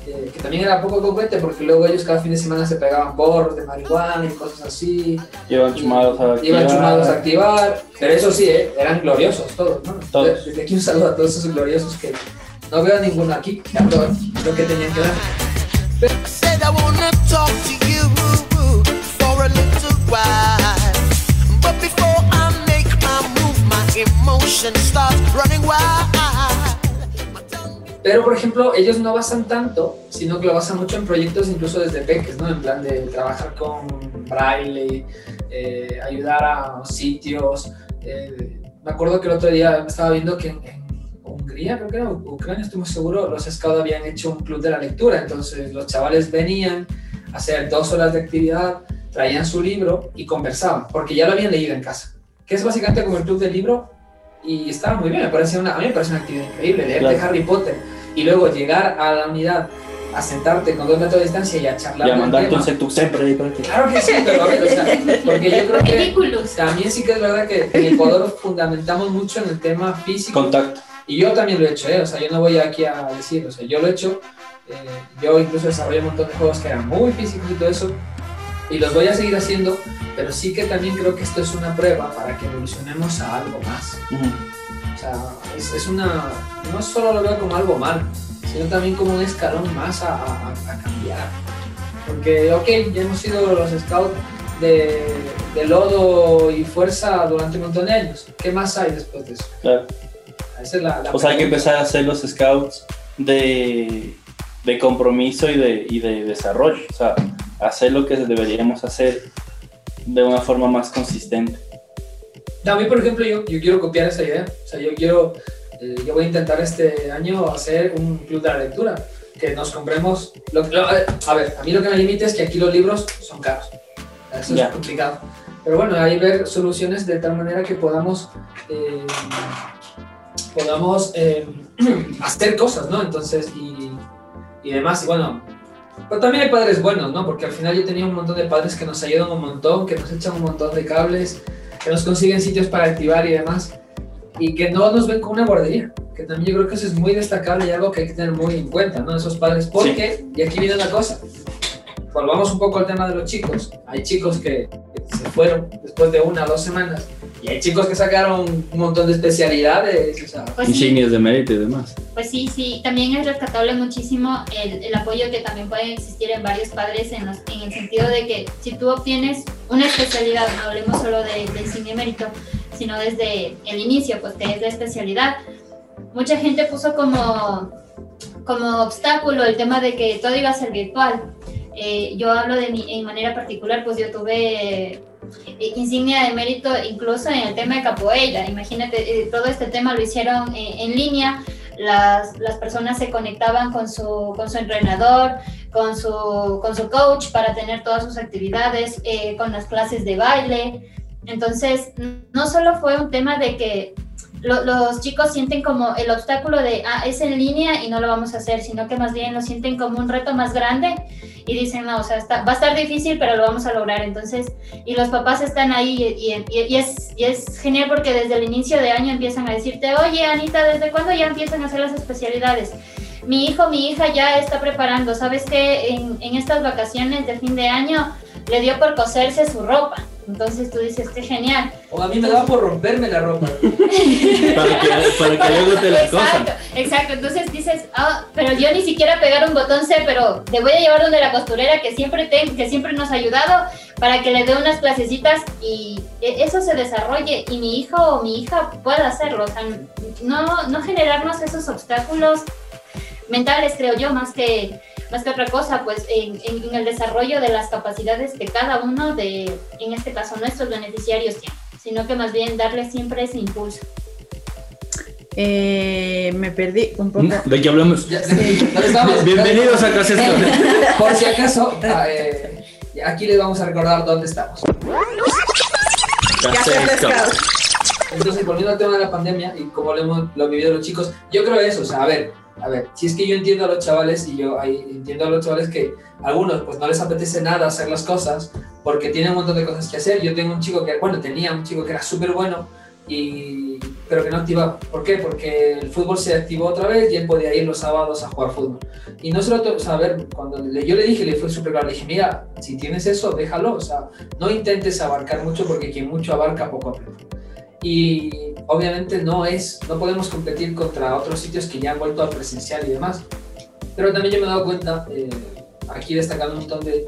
Eh, que también era poco concrete porque luego ellos cada fin de semana se pegaban porros de marihuana y cosas así, Llevan chumados a iban chumados a activar. activar, pero eso sí, eh, eran gloriosos todos, ¿no? Todos. Desde aquí un saludo a todos esos gloriosos que no veo ninguno aquí, todo lo que tenían que dar. Pero, por ejemplo, ellos no basan tanto, sino que lo basan mucho en proyectos incluso desde peques, ¿no? En plan de trabajar con braille, eh, ayudar a sitios. eh, me acuerdo que el otro día estaba viendo que en, Hungría, creo que era Ucrania, estoy muy seguro, los scouts habían hecho un club de la lectura. Entonces, los chavales venían a hacer dos horas de actividad, traían su libro y conversaban, porque ya lo habían leído en casa. Que es básicamente como el club del libro, y estaba muy bien, me parecía una, a mí me parece una actividad increíble, leer de Claro. Harry Potter y luego llegar a la unidad a sentarte con dos metros de distancia y a charlar Y a un setup siempre. Claro que sí, pero a ver, o sea, porque yo creo que también sí que es verdad que en Ecuador fundamentamos mucho en el tema físico Contacto. Y yo también lo he hecho, ¿eh? o sea, yo no voy aquí a decir, o sea, yo lo he hecho, eh, yo incluso desarrollé un montón de juegos que eran muy físicos y todo eso, y los voy a seguir haciendo, pero sí que también creo que esto es una prueba para que evolucionemos a algo más. Ujú. O sea, es, es una. No solo lo veo como algo malo, sino también como un escalón más a, a- a cambiar. Porque, ok, ya hemos sido los scouts de, de lodo y fuerza durante un montón de años. ¿Qué más hay después de eso? Claro. Esa es la, la O sea, hay que empezar a hacer los scouts de, de compromiso y de, y de desarrollo. O sea, hacer lo que deberíamos hacer de una forma más consistente. A mí, por ejemplo, yo, yo quiero copiar esa idea. O sea, yo quiero. eh, yo voy a intentar este año hacer un club de la lectura. Que nos compremos. lo- lo- a ver, a mí lo que me limita es que aquí los libros son caros. Eso Ya. es complicado. Pero bueno, hay ver soluciones de tal manera que podamos. eh, podamos eh, hacer cosas, ¿no? Entonces, y, y demás. Y bueno, pero también hay padres buenos, ¿no? Porque al final yo tenía un montón de padres que nos ayudan un montón, que nos echan un montón de cables, que nos consiguen sitios para activar y demás, y que no nos ven como una guardería, que también yo creo que eso es muy destacable y algo que hay que tener muy en cuenta, ¿no? Esos padres, porque, y aquí viene una cosa, volvamos un poco al tema de los chicos, hay chicos que, que se fueron después de una o dos semanas, y hay chicos que sacaron un montón de especialidades, o sea, Pues sí, Insignias de mérito y demás. pues sí, sí, también es rescatable muchísimo el, el apoyo que también puede existir en varios padres en, los- en el sentido de que si tú obtienes una especialidad, no hablemos solo de, de insignia y mérito, sino desde el inicio, pues que es la especialidad, mucha gente puso como, como obstáculo el tema de que todo iba a ser virtual. Eh, yo hablo de mi, en manera particular, pues yo tuve eh, insignia de mérito incluso en el tema de capoeira. Imagínate, eh, todo este tema lo hicieron eh, en línea, las, las personas se conectaban con su, con su entrenador, con su, con su coach para tener todas sus actividades, eh, con las clases de baile. Entonces, no solo fue un tema de que lo- los chicos sienten como el obstáculo de, ah, es en línea y no lo vamos a hacer, sino que más bien lo sienten como un reto más grande y dicen, no, o sea, está- va a estar difícil, pero lo vamos a lograr. Entonces, y los papás están ahí y es genial porque desde el inicio de año empiezan a decirte, oye, Anita, ¿desde cuándo ya empiezan a hacer las especialidades? Mi hijo, mi hija ya está preparando. ¿Sabes qué? En, en estas vacaciones de fin de año le dio por coserse su ropa. Entonces tú dices, qué genial. O a mí me daba por romperme la ropa. Para que, para que luego te la Exacto, exacto. Entonces dices, ah, pero yo ni siquiera pegar un botón sé, pero te voy a llevar donde la costurera que siempre, te- que siempre nos ha ayudado para que le dé unas clasecitas y e- eso se desarrolle y mi hijo o mi hija pueda hacerlo. O sea, no, no generarnos esos obstáculos mentales, creo yo, más que, más que otra cosa, pues en, en- en el desarrollo de las capacidades que cada uno de, en este caso, nuestros beneficiarios tiene, sino que más bien darle siempre ese impulso. Eh, me perdí un poco. ¿De qué hablamos? Bienvenidos a Casa Escolar. Por si acaso, ah, eh, aquí les vamos a recordar dónde estamos. Entonces, volviendo al tema de la pandemia y cómo lo hemos lo vivido los chicos, yo creo eso, o sea, a ver, a ver, si es que yo entiendo a los chavales y yo ahí entiendo a los chavales que a algunos pues no les apetece nada hacer las cosas porque tienen un montón de cosas que hacer. Yo tengo un chico que, bueno, tenía un chico que era súper bueno y pero que no activaba. ¿Por qué? Porque el fútbol se activó otra vez y él podía ir los sábados a jugar fútbol. Y no solo, o sea, a ver, cuando le- yo le dije, le fue súper claro, le dije, mira, si tienes eso, déjalo, o sea, no intentes abarcar mucho porque quien mucho abarca poco aprende. Y obviamente no es, no podemos competir contra otros sitios que ya han vuelto a presencial y demás. Pero también yo me he dado cuenta, eh, aquí destacando un montón de,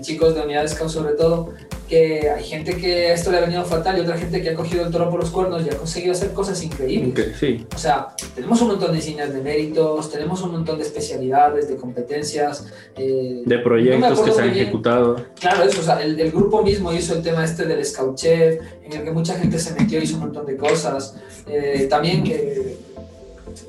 chicos de unidades sobre todo, que hay gente que esto le ha venido fatal y otra gente que ha cogido el toro por los cuernos y ha conseguido hacer cosas increíbles. Ok, sí. O sea, tenemos un montón de insignias de méritos, tenemos un montón de especialidades, de competencias. eh, De no proyectos que acuerdo se han bien. ejecutado. Claro, eso, o sea, el, el grupo mismo hizo el tema este del Scout Chef, en el que mucha gente se metió, hizo un montón de cosas. Eh, también eh,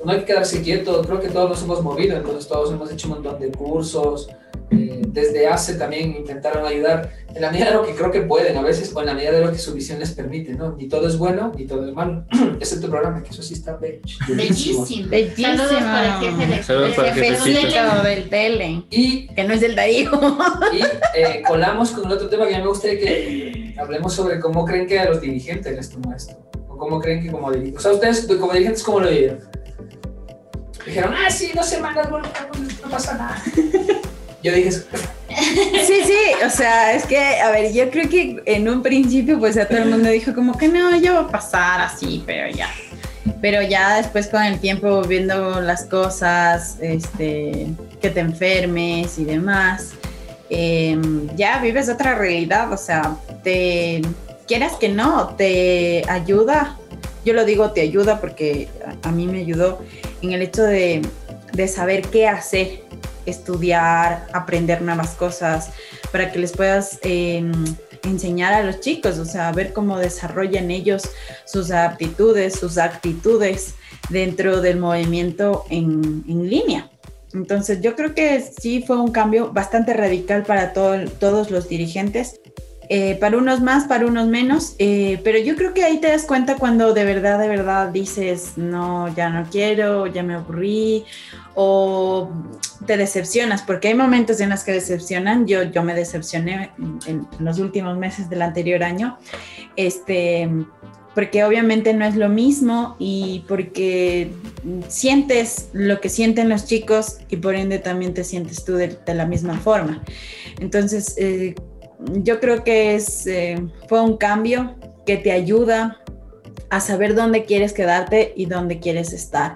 no hay que quedarse quieto, creo que todos nos hemos movido, entonces todos hemos hecho un montón de cursos. eh, desde ACE también intentaron ayudar en la medida de lo que creo que pueden a veces, o en la medida de lo que su visión les permite, ¿no? Ni todo es bueno, ni todo es malo, excepto el programa, que eso sí está be- bellísimo. Bellísimo. Bellísimo. Saludos para el jefe de Saludos para el del. Tele. del tele, Y que no es del Darío. Y eh, colamos con el otro tema que a mí me gustaría que hablemos sobre cómo creen que a los dirigentes les tomó esto. O cómo creen que como dirigentes. O sea, ustedes como dirigentes, ¿cómo lo vivieron? Dijeron, ah, sí, dos semanas, bueno, no pasa nada. Yo dije, Sí, sí, o sea, es que, a ver, yo creo que en un principio, pues a todo el mundo dijo como que no, yo voy a pasar así, pero ya. Pero ya después con el tiempo viendo las cosas, este, que te enfermes y demás, em, ya vives otra realidad, o sea, te quieras que no, te ayuda. Yo lo digo, te ayuda porque a, mí me ayudó en el hecho de, de saber qué hacer, estudiar, aprender nuevas cosas, para que les puedas eh, enseñar a los chicos, o sea, ver cómo desarrollan ellos sus aptitudes, sus actitudes dentro del movimiento en, en línea. Entonces yo creo que sí fue un cambio bastante radical para todo- todos los dirigentes. Eh, para unos más, para unos menos, eh, pero yo creo que ahí te das cuenta cuando de verdad, de verdad dices, no, ya no quiero, ya me aburrí, o te decepcionas, porque hay momentos en los que decepcionan, yo, yo me decepcioné en, en los últimos meses del anterior año, este, porque obviamente no es lo mismo y porque sientes lo que sienten los chicos y por ende también te sientes tú de, de la misma forma. Entonces, eh, yo creo que es, eh, fue un cambio que te ayuda a saber dónde quieres quedarte y dónde quieres estar.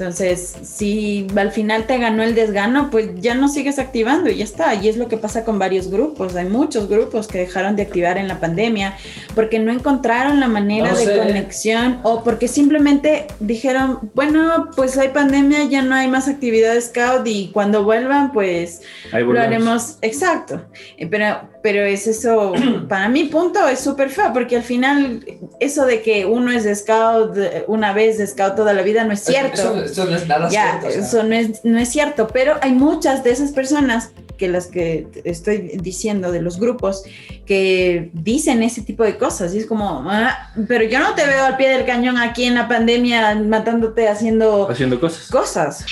Entonces, si al final te ganó el desgano, pues ya no sigues activando y ya está. Y es lo que pasa con varios grupos. Hay muchos grupos que dejaron de activar en la pandemia porque no encontraron la manera No de sé. conexión o porque simplemente dijeron, bueno, pues hay pandemia, ya no hay más actividad scout y cuando vuelvan, pues lo haremos exacto. Eh, Pero, pero es eso, para mi punto es súper feo, porque al final eso de que uno es de scout una vez, de scout toda la vida, no es cierto. Eso, eso no es nada ya, cierto. o sea. eso no es, no es cierto, pero hay muchas de esas personas que las que estoy diciendo de los grupos que dicen ese tipo de cosas y es como, "Ah, pero yo no te veo al pie del cañón aquí en la pandemia matándote haciendo Haciendo cosas. cosas.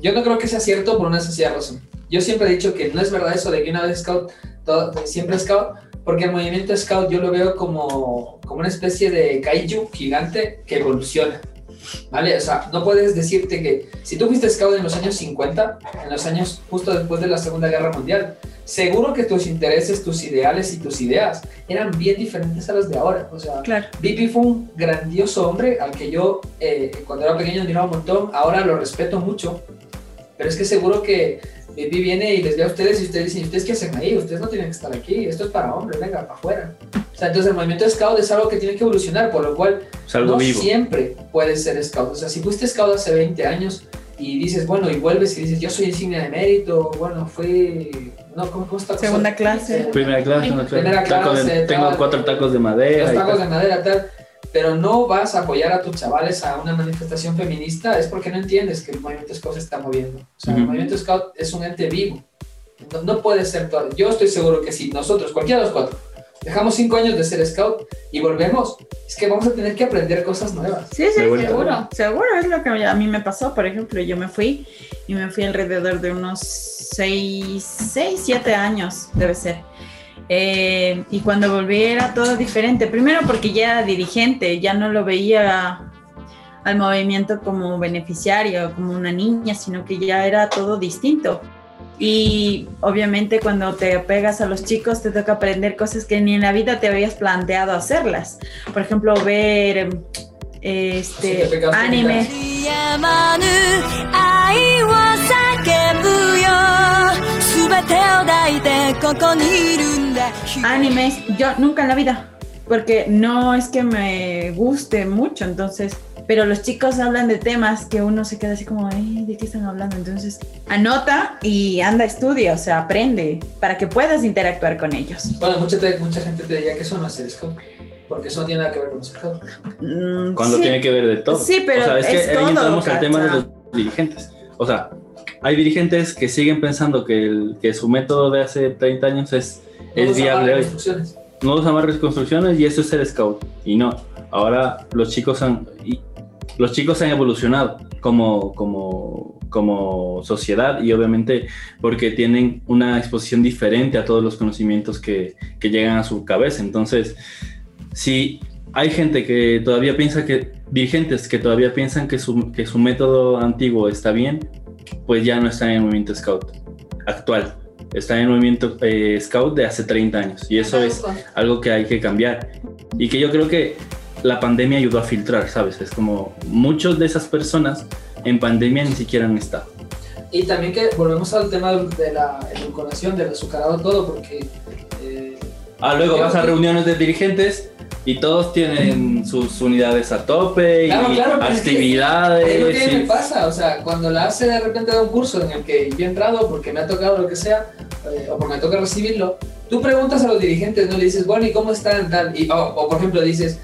Yo no creo que sea cierto por una sencilla razón. Yo siempre he dicho que no es verdad eso de que una vez scout, todo- siempre scout, porque el movimiento scout yo lo veo como, como una especie de kaiju gigante que evoluciona. ¿Vale? O sea, no puedes decirte que si tú fuiste scout en los años 50, en los años justo después de la Segunda Guerra Mundial, seguro que tus intereses, tus ideales y tus ideas eran bien diferentes a los de ahora. O sea, Claro. Bipi fue un grandioso hombre al que yo eh, cuando era pequeño admiraba un montón, ahora lo respeto mucho, pero es que seguro que Bipi viene y les ve a ustedes y ustedes dicen, ¿ustedes qué hacen ahí? Ustedes no tienen que estar aquí, esto es para hombres, venga, para afuera. O sea, entonces el movimiento scout es algo que tiene que evolucionar, por lo cual algo no vivo. siempre puedes ser scout. O sea, si fuiste scout hace 20 años y dices, bueno, y vuelves y dices, yo soy insignia de mérito, bueno, fui... No, ¿cómo, cómo está? Segunda clase. Primera clase, segunda clase. Primera de- clase, tengo cuatro tacos de madera. los tacos de madera, tal, pero no vas a apoyar a tus chavales a una manifestación feminista, es porque no entiendes que el movimiento scout se está moviendo. O sea, el movimiento scout es un ente vivo. No, no puede ser todo. Yo estoy seguro que si nosotros, cualquiera de los cuatro, dejamos cinco años de ser scout y volvemos, es que vamos a tener que aprender cosas nuevas. Sí, sí, vuelta. seguro. Seguro es lo que a mí me pasó, por ejemplo, yo me fui y me fui alrededor de unos 6, 6 7 años, debe ser. Eh, y cuando volví era todo diferente. Primero porque ya era dirigente, ya no lo veía al movimiento como beneficiario, como una niña, sino que ya era todo distinto. Y obviamente cuando te pegas a los chicos te toca aprender cosas que ni en la vida te habías planteado hacerlas. Por ejemplo, ver Sí, este anime. Animes, yo nunca en la vida, porque no es que me guste mucho, entonces, pero los chicos hablan de temas que uno se queda así como, ¿de qué están hablando? Entonces, anota y anda, estudia, o sea, aprende para que puedas interactuar con ellos. Bueno, mucha, mucha gente te diría que eso no es el porque eso no tiene nada que ver con nosotros. Mm, Cuando sí. tiene que ver de todo. Sí, pero o sea, es, es que todo, ahí entramos al tema de los dirigentes. O sea, hay dirigentes que siguen pensando que, el, que su método de hace 30 años es, No es viable hoy. No usa más reconstrucciones y eso es ser scout. Y no, ahora los chicos han, y los chicos han evolucionado como, como, como sociedad y obviamente porque tienen una exposición diferente a todos los conocimientos que, que llegan a su cabeza. Entonces, si hay gente que todavía piensa que, dirigentes que todavía piensan que su, que su método antiguo está bien, pues ya no están en el movimiento scout actual. Están en el movimiento eh, scout de hace 30 años y eso es algo que hay que cambiar. Y que yo creo que la pandemia ayudó a filtrar, ¿sabes? Es como muchos de esas personas en pandemia ni siquiera han estado. Y también que volvemos al tema de la edulcoración, del azucarado, todo, porque eh, Ah, luego vas a reuniones de dirigentes y todos tienen sus unidades a tope y Claro, es que actividades. Es lo que y- me pasa, o sea, cuando la hace de repente de un curso en el que yo he entrado porque me ha tocado lo que sea, eh, o porque me toca recibirlo, tú preguntas a los dirigentes, ¿no? Le dices, bueno, ¿y cómo están? Tal? Y, o, o, por ejemplo dices,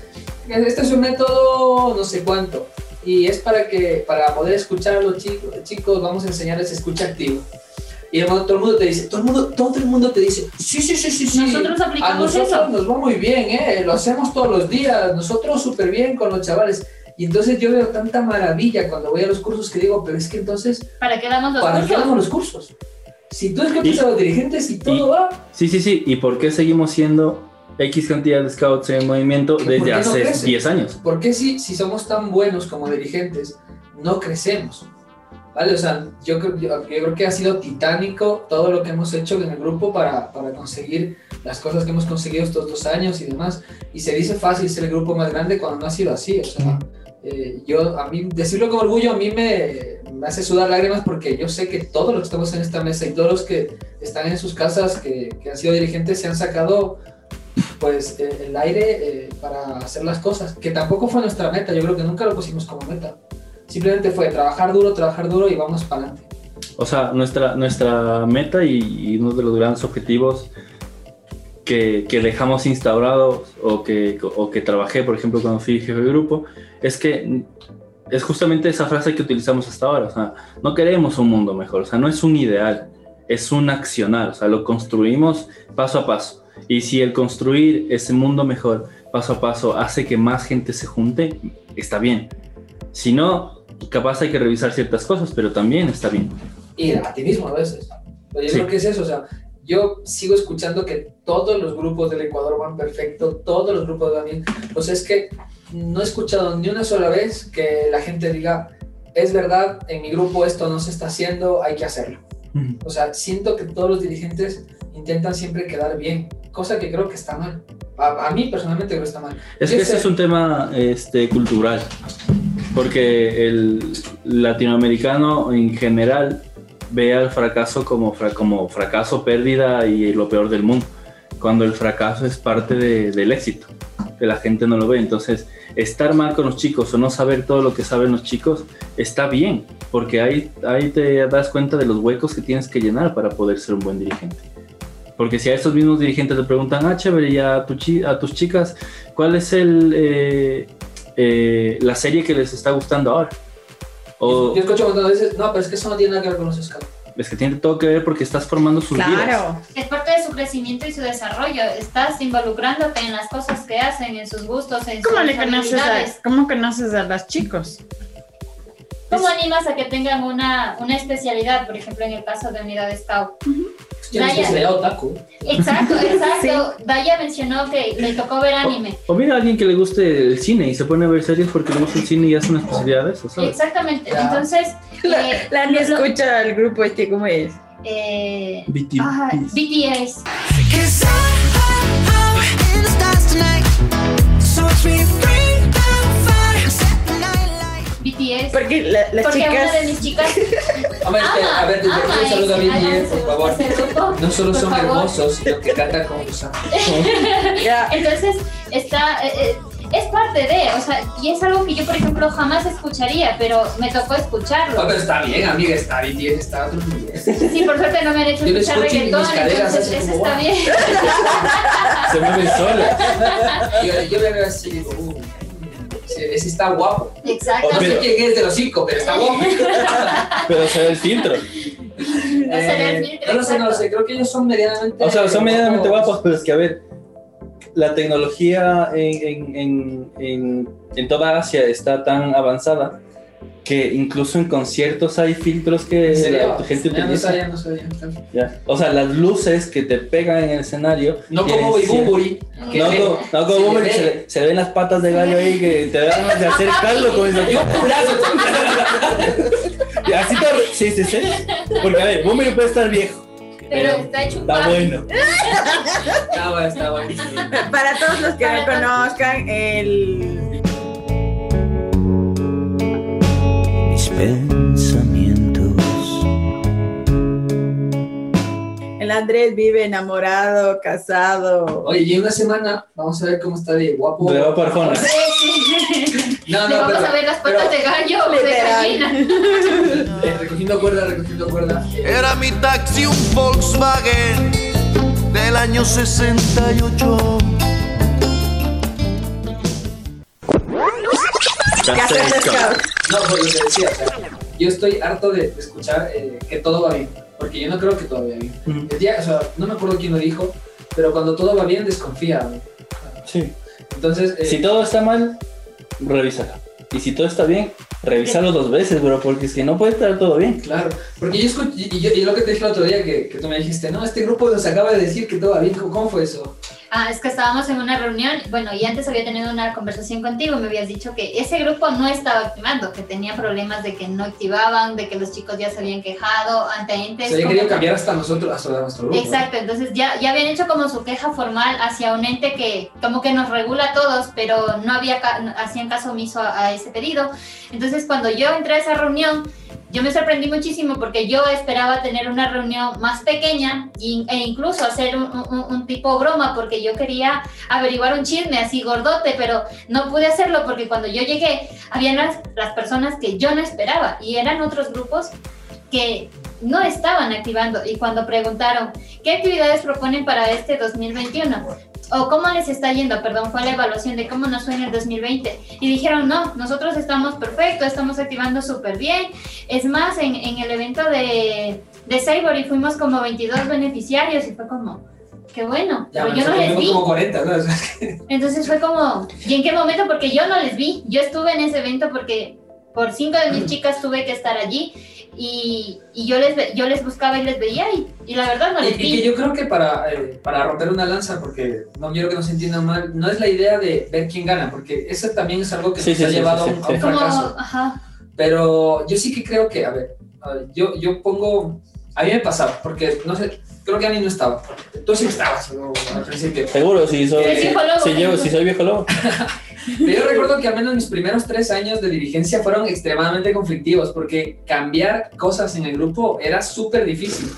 este es un método no sé cuánto, y es para que, para poder escuchar a los chicos, chicos vamos a enseñarles escucha activa. Y de modo, todo el mundo te dice, todo el mundo, todo el mundo te dice, sí, sí, sí, sí, sí. Nosotros aplicamos a nosotros eso. nos va muy bien, ¿eh? Lo hacemos todos los días, nosotros súper bien con los chavales. Y entonces yo veo tanta maravilla cuando voy a los cursos que digo, pero es que entonces, ¿Para qué damos los ¿para qué cursos? damos los cursos? Si tú escuchas Y- a los dirigentes y todo y- va, Sí, sí, sí. ¿Y por qué seguimos siendo X cantidad de scouts en movimiento ¿Por qué desde no hace crece? 10 años? ¿por qué si, si somos tan buenos como dirigentes no crecemos? ¿Vale? O sea, yo, creo- yo, yo creo que ha sido titánico todo lo que hemos hecho en el grupo para, para conseguir las cosas que hemos conseguido estos dos años y demás. Y se dice fácil ser el grupo más grande cuando no ha sido así. O sea, eh, yo, a mí, decirlo con orgullo, a mí me, me hace sudar lágrimas porque yo sé que todos los que estamos en esta mesa y todos los que están en sus casas, que, que han sido dirigentes, se han sacado pues eh, el aire eh, para hacer las cosas, que tampoco fue nuestra meta, yo creo que nunca lo pusimos como meta. Simplemente fue trabajar duro, trabajar duro y vamos para adelante. O sea, nuestra, nuestra meta y, y uno de los grandes objetivos que, que dejamos instaurados o que, o que trabajé, por ejemplo, cuando fui jefe de grupo, es que es justamente esa frase que utilizamos hasta ahora. O sea, no queremos un mundo mejor, o sea, no es un ideal, es un accionar, o sea, lo construimos paso a paso. Y si el construir ese mundo mejor paso a paso hace que más gente se junte, está bien. Si no, capaz hay que revisar ciertas cosas, pero también está bien. Y a ti mismo a veces. Pero yo Sí. creo que es eso, o sea, yo sigo escuchando que todos los grupos del Ecuador van perfecto, todos los grupos van bien. O sea, es que no he escuchado ni una sola vez que la gente diga, es verdad, en mi grupo esto no se está haciendo, hay que hacerlo. O sea, siento que todos los dirigentes intentan siempre quedar bien, cosa que creo que está mal. A, a mí personalmente creo que está mal. Es Yo que ese es un tema este, cultural, porque el latinoamericano en general ve al fracaso como, fra- como fracaso, pérdida y lo peor del mundo, cuando el fracaso es parte de- del éxito, que la gente no lo ve. Entonces, estar mal con los chicos o no saber todo lo que saben los chicos está bien, porque ahí, ahí te das cuenta de los huecos que tienes que llenar para poder ser un buen dirigente. Porque si a estos mismos dirigentes le preguntan, ah, chévere, y a, tu chi- a tus chicas, ¿cuál es el, eh, eh, la serie que les está gustando ahora? O Yo escucho de veces, no, pero es que eso no tiene nada que ver con los scouts. es que tiene todo que ver porque estás formando sus vidas. Es parte de su crecimiento y su desarrollo. Estás involucrándote en las cosas que hacen, en sus gustos, en ¿Cómo sus le conoces a, habilidades. cómo conoces a los chicos? ¿Cómo animas a que tengan una, una especialidad, por ejemplo, en el caso de Unidad Scout? Yo no sé Daya- otaku. Exacto, exacto. Daya mencionó que le tocó ver anime. O mira a alguien que le guste el cine y se pone a ver series porque le gusta el cine y hace una especialidad de eso, ¿sabes? Exactamente. Entonces, eh, La lo- escucha al grupo este, ¿cómo es? eh, BTS. ajá, BTS. BTS. Porque la- las Porque chicas... una de mis chicas. A ver, desde aquí ama un saludo a BTS, por favor. grupo. No solo son favor. hermosos, sino que cantan como Gusano. Entonces, está, eh, eh, es parte de, o sea, y es algo que yo, por ejemplo, jamás escucharía, pero me tocó No, escucharlo. pero está bien, amiga, está BTS, está a otro nivel. Sí, por suerte no me han hecho Yo lo escuchar escucho y mis reggaetón, caderas entonces eso está bien. Se mueven solas. Yo, yo me veo así uh, ese, ese está guapo. Exacto. No sé quién es de los cinco, pero está guapo. Pero se ve el filtro. Eh, no lo sé, no lo sé, creo que ellos son medianamente. O sea, son medianamente guapos, pero es que a ver, la tecnología en, en, en, en, en toda Asia está tan avanzada que incluso en conciertos hay filtros que la gente Ya no utiliza. sabía, no sabía. Ya. O sea, las luces que te pegan en el escenario. No como que No, como, no como se ven las patas de gallo ahí que te dan de acercarlo con eso. Y así te... Sí, sí, sí. Porque a ver, Bumburi puede estar viejo. Pero está hecho un Está bueno. Está bueno, está bueno. Para todos los que no conozcan, el... pensamientos. el Andrés vive enamorado, casado. Oye, y en una semana vamos a ver cómo está de guapo. De guapo Arjona. Sí, sí. No, Le no, vamos pero- a ver las patas pero- de gallo o de gallina. Eh, recogiendo cuerda, recogiendo cuerda. Era mi taxi un Volkswagen del año 68. No, pues lo que decía, o sea, yo estoy harto de, de escuchar eh, que todo va bien, porque yo no creo que todo vaya bien. Ujú. El día, o sea, no me acuerdo quién lo dijo, pero cuando todo va bien, desconfía. güey. Sí. Entonces, eh, Si todo está mal, revísalo. Y si todo está bien, revísalo dos veces, bro, porque si no puede estar todo bien. Claro, porque yo escuché, y, yo- y lo que te dije el otro día, que, que tú me dijiste, no, este grupo nos acaba de decir que todo va bien, ¿cómo, cómo fue eso? Ah, es que estábamos en una reunión, bueno, y antes había tenido una conversación contigo, me habías dicho que ese grupo no estaba activando, que tenía problemas de que no activaban, de que los chicos ya se habían quejado ante entes. Se había como querido que- cambiar hasta nosotros, hasta nuestro grupo. Exacto, entonces ya, ya habían hecho como su queja formal hacia un ente que como que nos regula a todos, pero no había hacían caso omiso a, a ese pedido. Entonces cuando yo entré a esa reunión, yo me sorprendí muchísimo porque yo esperaba tener una reunión más pequeña e incluso hacer un, tipo broma porque yo quería averiguar un chisme así gordote, pero no pude hacerlo porque cuando yo llegué habían las personas que yo no esperaba y eran otros grupos que no estaban activando. Y cuando preguntaron qué actividades proponen para este 2021 o cómo les está yendo, perdón, fue la evaluación de cómo nos fue en el 2020 y dijeron no, nosotros estamos perfectos, estamos activando súper bien, es más, en, en el evento de, de Savory fuimos como 22 beneficiarios y fue como, qué bueno, Ya, pero yo no les vi. como 40, ¿no? O sea, es que- Entonces fue como, ¿y en qué momento? Porque yo no les vi. Yo estuve en ese evento porque por cinco de mis chicas tuve que estar allí y, y yo, les, ve- yo les buscaba y les veía y, y la verdad no Y, les y que vi. yo creo que para, eh, para romper una lanza, porque no quiero que nos entiendan mal, no es la idea de ver quién gana, porque eso también es algo que Sí, nos sí, ha sí, llevado sí, a un- sí, a un sí. Como, fracaso. ajá, Pero yo sí que creo que, a ver, a ver, yo, yo pongo, a mí me pasaba, porque no sé, creo que Ani no estaba, tú sí estabas ¿no? al principio. Seguro, si soy, Es viejo lobo, si, yo- seguro. si soy viejo lobo. Pero yo recuerdo que al menos mis primeros tres años de dirigencia fueron extremadamente conflictivos porque cambiar cosas en el grupo era súper difícil.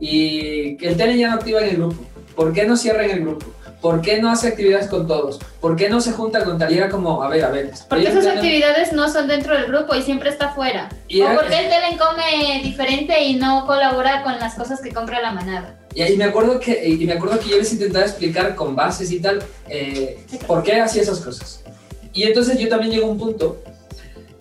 Y que el TN ya no activa en el grupo. ¿Por qué no cierra en el grupo? ¿Por qué no hace actividades con todos? ¿Por qué no se junta con tal? Y era como, a ver, a ver. porque en esas pleno- actividades no son dentro del grupo y siempre está fuera. Y o porque el Telen come diferente y no colabora con las cosas que compra la manada. Y, y me acuerdo que, y me acuerdo que yo les intentaba explicar con bases y tal eh, por qué hacía esas cosas. Y entonces yo también llegó a un punto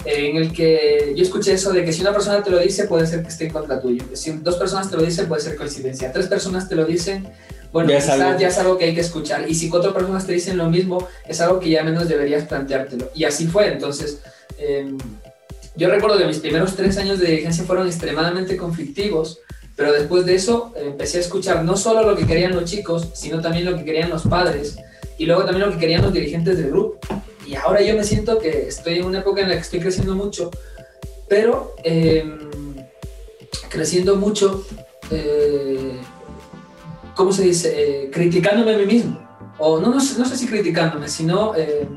en el que yo escuché eso de que si una persona te lo dice puede ser que esté en contra tuyo. Si dos personas te lo dicen puede ser coincidencia. Tres personas te lo dicen, bueno, Ya es algo. ya es algo que hay que escuchar. Y si cuatro personas te dicen lo mismo, es algo que ya menos deberías planteártelo. Y así fue. Entonces, eh, yo recuerdo que mis primeros tres años de dirigencia fueron extremadamente conflictivos, pero después de eso eh, empecé a escuchar no solo lo que querían los chicos, sino también lo que querían los padres y luego también lo que querían los dirigentes del grupo. Y ahora yo me siento que estoy en una época en la que estoy creciendo mucho, pero eh, creciendo mucho, eh, ¿cómo se dice? Eh, criticándome a mí mismo. O no, no, sé- no sé si criticándome, sino... eh,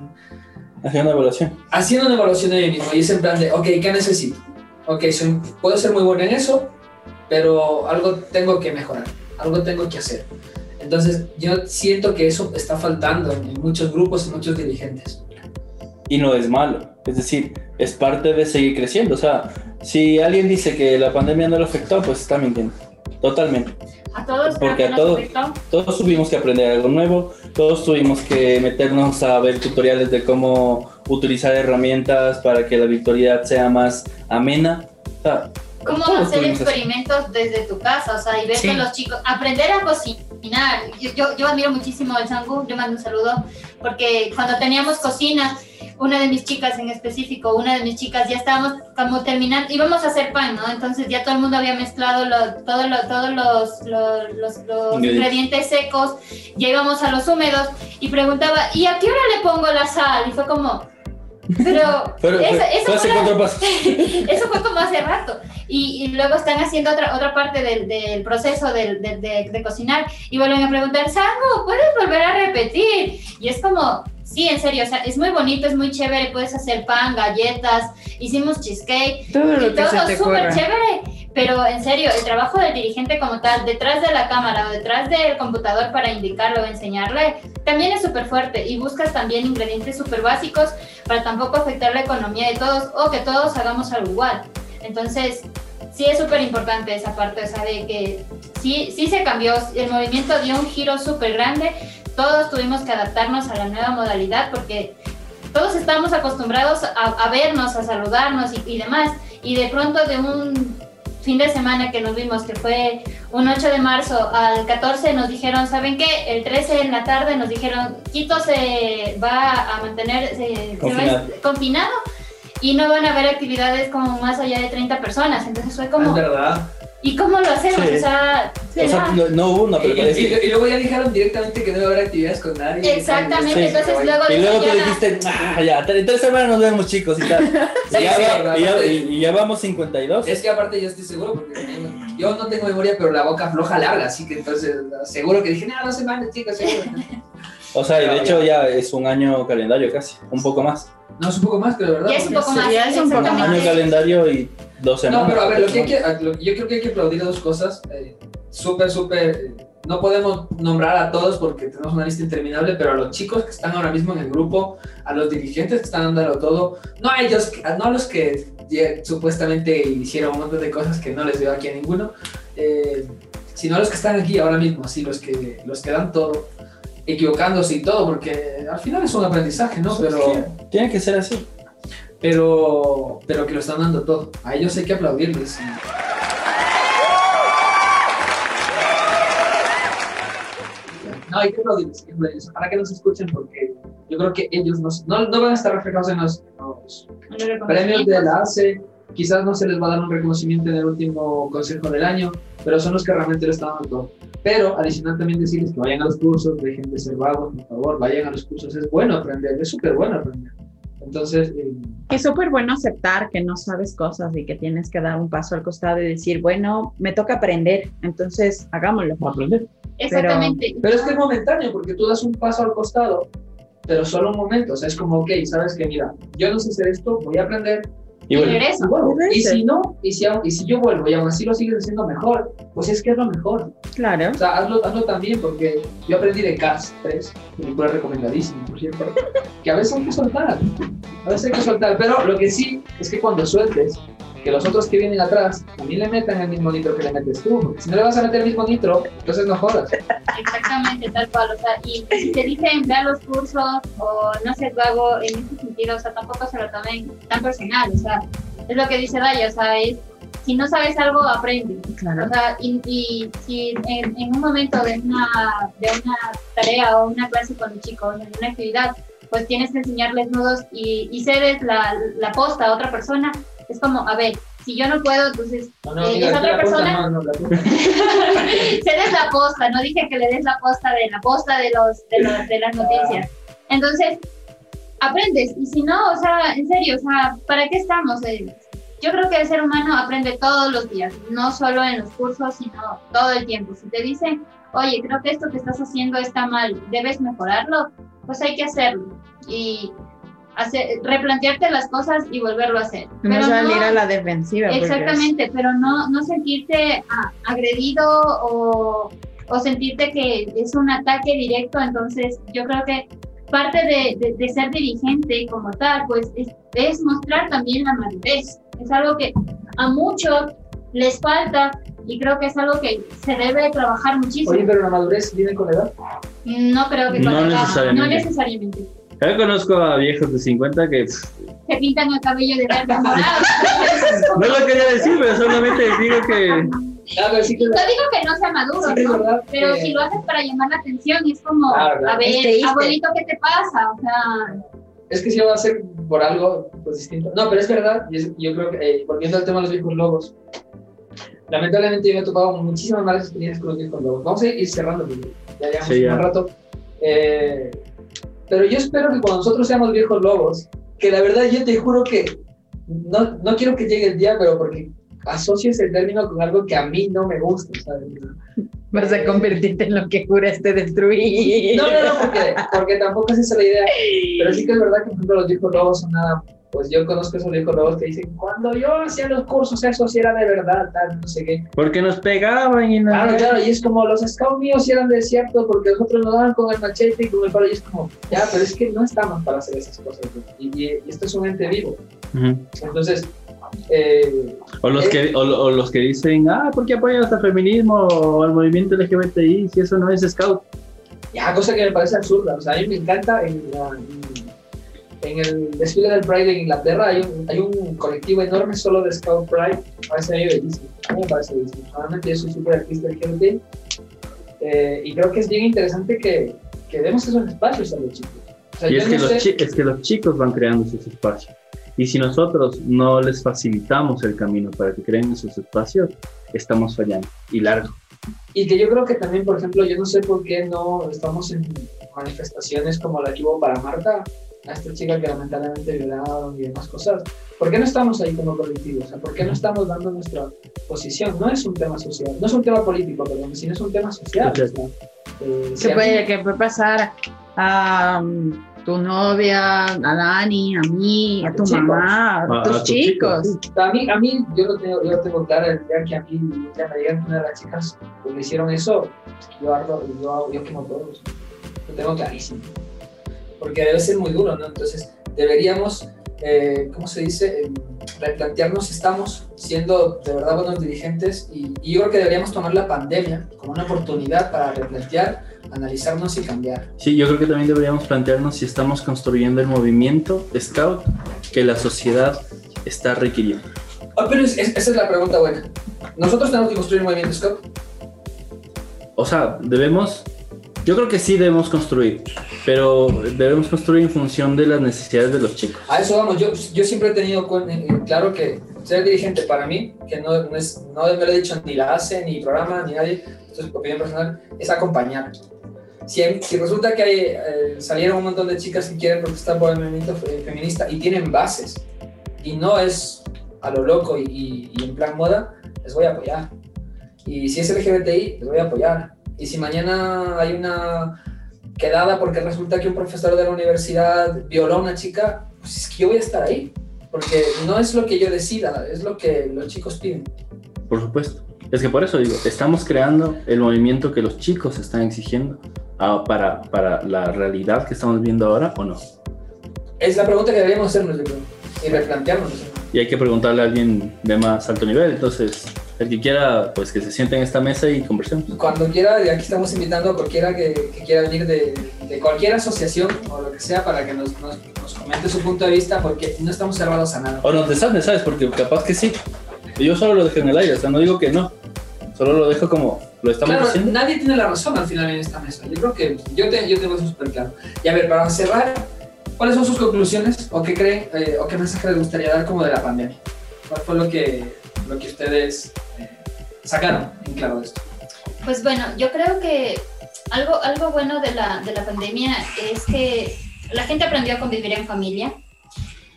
Haciendo una evaluación. haciendo una evaluación de mí mismo y es en plan de, ok, ¿qué necesito? Ok, soy, puedo ser muy bueno en eso, pero algo tengo que mejorar, algo tengo que hacer. Entonces, yo siento que eso está faltando en, en muchos grupos y muchos dirigentes. y no es malo. Es decir, es parte de seguir creciendo. O sea, si alguien dice que la pandemia no lo afectó, pues está mintiendo. Totalmente. A todos Porque que a todos, todos tuvimos que aprender algo nuevo, todos tuvimos que meternos a ver tutoriales de cómo utilizar herramientas para que la virtualidad sea más amena. O sea, cómo hacer eso. experimentos desde tu casa, o sea, y ver Sí. que los chicos, aprender a cocinar. Yo, yo, yo admiro muchísimo al Sangu, yo mando un saludo, porque cuando teníamos cocina, una de mis chicas en específico, una de mis chicas, ya estábamos como terminando, íbamos a hacer pan, ¿no? Entonces ya todo el mundo había mezclado lo- todo lo- todos los, ingredientes secos, ya íbamos a los húmedos y preguntaba, ¿y a qué hora le pongo la sal? Y fue como... Pero, Pero eso, fue- eso fue hace fue la- cuatro pasos. eso fue como hace rato. Y, y luego están haciendo otra, otra parte del, del proceso del- de, de- de cocinar y vuelven a preguntar, Sango, ¿puedes volver a repetir? Y es como, sí, en serio, o sea, es muy bonito, es muy chévere, puedes hacer pan, galletas, hicimos cheesecake, Todo lo y que todo súper chévere. Pero en serio, el trabajo del dirigente como tal, detrás de la cámara o detrás del computador para indicarlo o enseñarle, también es súper fuerte y buscas también ingredientes súper básicos para tampoco afectar la economía de todos o que todos hagamos algo igual. Entonces, sí es súper importante esa parte, o sea, de que sí, sí se cambió, el movimiento dio un giro súper grande, todos tuvimos que adaptarnos a la nueva modalidad porque todos estábamos acostumbrados a, a vernos, a saludarnos y, y demás, y de pronto de un fin de semana que nos vimos, que fue un 8 de marzo al 14, nos dijeron, ¿saben qué? El 13 en la tarde nos dijeron, Quito se va a mantener se- se va Confinado. confinado y no van a haber actividades como más allá de 30 personas. Entonces fue como... Es verdad. ¿Y cómo lo hacemos? Sí. O sea, O sea, no, no hubo una Y, y- preparación. y luego ya dijeron directamente que no iba a haber actividades con nadie. Exactamente, Sí. entonces luego Y luego tú ya- dijiste, ah, ya, en tres semanas nos vemos chicos y tal. Y ya, Sí, va- y ya- y- y ya vamos 52. Es que aparte yo estoy seguro, porque yo no tengo memoria, pero la boca floja larga, así que entonces seguro que dije, no, dos semanas, chicos, seguro. O sea, y de hecho ya es un año calendario casi, un poco más. No, es un poco más, pero de verdad. Ya es un poco más. Ya es un poco Un exactamente. año calendario y dos semanas. No, pero a ver, lo que que, yo creo que hay que aplaudir dos cosas. eh, súper, súper. eh, no podemos nombrar a todos porque tenemos una lista interminable, pero a los chicos que están ahora mismo en el grupo, a los dirigentes que están dándolo todo, no a ellos, no a los que ya supuestamente hicieron un montón de cosas que no les veo aquí a ninguno, eh, sino a los que están aquí ahora mismo, así, los que, los que dan todo, equivocándose y todo, porque al final es un aprendizaje, ¿no? Pero Tiene que ser así. Pero, pero que lo están dando todo. A ellos hay que aplaudirles. No, hay que aplaudirles. Para que nos escuchen, porque yo creo que ellos nos- no, no van a estar reflejados en los, los premios de la ACE. Quizás no se les va a dar un reconocimiento en el último consejo del año, pero son los que realmente lo están dando todo. Pero adicional también decirles que vayan a los cursos, dejen de ser vagos, por favor, vayan a los cursos. Es bueno aprender, es súper bueno aprender. Entonces, eh, Es súper bueno aceptar que no sabes cosas y que tienes que dar un paso al costado y decir, bueno, me toca aprender, entonces hagámoslo. Aprender. Exactamente. Pero es que es momentáneo, porque tú das un paso al costado, pero solo un momento. O sea, es como, ok, sabes que mira, yo no sé hacer esto, voy a aprender. Y bueno. Y, vuelvo. y si no, y si, y si yo vuelvo y aún así lo sigues haciendo mejor, pues es que es lo mejor. Claro. O sea, hazlo, hazlo también, porque yo aprendí de Cars 3, película recomendadísima, por cierto, que a veces hay que soltar. A veces hay que soltar, pero lo que sí es que cuando sueltes, que los otros que vienen atrás también le metan el mismo nitro que le metes tú, si no le vas a meter el mismo nitro, entonces no jodas. Exactamente, tal cual. O sea, y si te dicen ve a los cursos o no seas vago en ese sentido, o sea, tampoco se lo tomen tan personal. O sea, es lo que dice Daya, o sea, es si no sabes algo, aprende. Claro. O sea, y, y si en, en un momento de una, de una tarea o una clase con los chicos, en una actividad, pues tienes que enseñarles nudos y, y cedes la, la posta a otra persona, es como, a ver, si yo no puedo, entonces No, no, eh, esa otra persona no, cedes la posta, no dije que le des la posta de la posta de, los, de, los- de las noticias. Entonces, aprendes, y si no, o sea, en serio, o sea, ¿para qué estamos? Eh, yo creo que el ser humano aprende todos los días, no solo en los cursos, sino todo el tiempo. Si te dicen, oye, creo que esto que estás haciendo está mal, debes mejorarlo, pues hay que hacerlo. Y hacer, replantearte las cosas y volverlo a hacer. No Pero salir no- a la defensiva. porque es- Exactamente, pero no, no sentirte ah, agredido o, o sentirte que es un ataque directo. Entonces, yo creo que parte de, de- de ser dirigente como tal, pues es, es mostrar también la madurez. Es algo que a muchos les falta y creo que es algo que se debe trabajar muchísimo. Oye, pero la madurez viene con la edad. No creo que con No la edad, necesariamente. no necesariamente. Yo conozco a viejos de 50 que pff, Se pintan el cabello de verde morado. no lo quería decir, pero solamente digo que sí No digo que no sea maduro, Sí, ¿no? verdad pero que- si lo haces para llamar la atención, es como, Claro, claro. a ver, Este, este. abuelito, ¿qué te pasa? O sea, Es que si va a ser por algo pues, distinto. No, pero es verdad, y es- yo creo que, eh, volviendo al tema de los viejos lobos, lamentablemente yo me he topado muchísimas malas experiencias con los viejos lobos. Vamos a ir cerrando, porque ya llevamos Sí, ya. un rato. Eh, pero yo espero que cuando nosotros seamos viejos lobos, que la verdad yo te juro que no, no quiero que llegue el día, pero porque asocio ese término con algo que a mí no me gusta, ¿sabes? Vas a convertirte en lo que juraste destruir. No, no, no, porque, porque tampoco es esa la idea. Pero sí que es verdad que, por ejemplo, los viejos lobos son nada. Pues yo conozco esos viejos lobos que dicen: Cuando yo hacía los cursos, eso sí era de verdad, tal, no sé qué. porque nos pegaban y no. Claro, claro, y es como los scouts míos sí eran de cierto porque los otros nos daban con el machete y con el palo, y es como, ya, pero es que no estamos para hacer esas cosas. güey. Y, y esto es un ente vivo. Ujú. Entonces, eh, O los, que, o, o los que dicen, ah, ¿por qué apoyan hasta el feminismo o al movimiento LGBTI si eso no es scout? Ya, cosa que me parece absurda. O sea, a mí me encanta en, la- en el desfile del Pride en Inglaterra hay un, hay un colectivo enorme solo de Scout Pride. Me parece mí bellísimo. A mí me parece bellísimo. Normalmente yo soy súper artista LGBT eh, y creo que es bien interesante que, que demos esos espacios a los chicos. O sea, Y es que, no los sé- es que los chicos van creando sus espacios. Y si nosotros no les facilitamos el camino para que creen esos espacios, estamos fallando. Y largo. Y que yo creo que también, por ejemplo, yo no sé por qué no estamos en manifestaciones como la que hubo para Marta, a esta chica que lamentablemente violaron y demás cosas. ¿Por qué no estamos ahí como colectivo? O sea, ¿por qué no estamos dando nuestra posición? No es un tema social, no es un tema político, perdón, sino es un tema social. o sea, eh, si Que a puede, mí- que puede pasar a um, tu novia, a Dani, a mí, a tu chicos. mamá, a, tus chicos. A mí, a mí yo, lo tengo, yo lo tengo claro, el día que a mí ya me digan que una de las chicas pues, le hicieron eso, yo ardo, yo, yo quemo todos. Lo tengo clarísimo. Porque debe ser muy duro, ¿no? Entonces, deberíamos, eh, ¿cómo se dice? Eh, replantearnos si estamos siendo de verdad buenos dirigentes y, y yo creo que deberíamos tomar la pandemia como una oportunidad para replantear, analizarnos y cambiar. Sí, yo creo que también deberíamos plantearnos si estamos construyendo el movimiento scout que la sociedad está requiriendo. Ah, pero es- es- esa es la pregunta buena. Nosotros tenemos que construir un movimiento Scout. O sea, debemos, yo creo que sí debemos construir, pero debemos construir en función de las necesidades de los chicos. A eso vamos, yo, yo siempre he tenido cuen- eh, claro que ser dirigente para mí, que no, no, es, no me lo he dicho ni la ACE, ni programa, ni nadie, esto es opinión personal, es acompañar. Si, si resulta que hay, eh, salieron un montón de chicas que quieren protestar por el movimiento fe- feminista y tienen bases, y no es a lo loco y, y- y en plan moda, les voy a apoyar. Y si es LGBTI, les voy a apoyar. Y si mañana hay una quedada porque resulta que un profesor de la universidad violó a una chica, pues es que yo voy a estar ahí. Porque no es lo que yo decida, es lo que los chicos piden. Por supuesto. Es que por eso digo, estamos creando el movimiento que los chicos están exigiendo ah, para, para la realidad que estamos viendo ahora o no. Es la pregunta que deberíamos hacernos, y replantearnos. Y hay que preguntarle a alguien de más alto nivel. Entonces, el que quiera, pues que se siente en esta mesa y conversemos. Cuando quiera, aquí estamos invitando a cualquiera que, que quiera venir de, de cualquier asociación o lo que sea para que nos, nos, nos comente su punto de vista, porque no estamos cerrados a nada. O nos deshace, ¿sabes? Porque capaz que sí. Yo solo lo dejo en el aire, o sea, no digo que no. Solo lo dejo como lo estamos Claro, haciendo. nadie tiene la razón al final en esta mesa. Yo creo que yo, te- yo tengo eso súper claro. Y a ver, para cerrar, ¿cuáles son sus conclusiones o qué creen eh, o qué mensaje les gustaría dar como de la pandemia? ¿Cuál fue lo que, lo que ustedes eh, sacaron en claro de esto? Pues bueno, yo creo que algo, algo bueno de la, de la pandemia es que la gente aprendió a convivir en familia,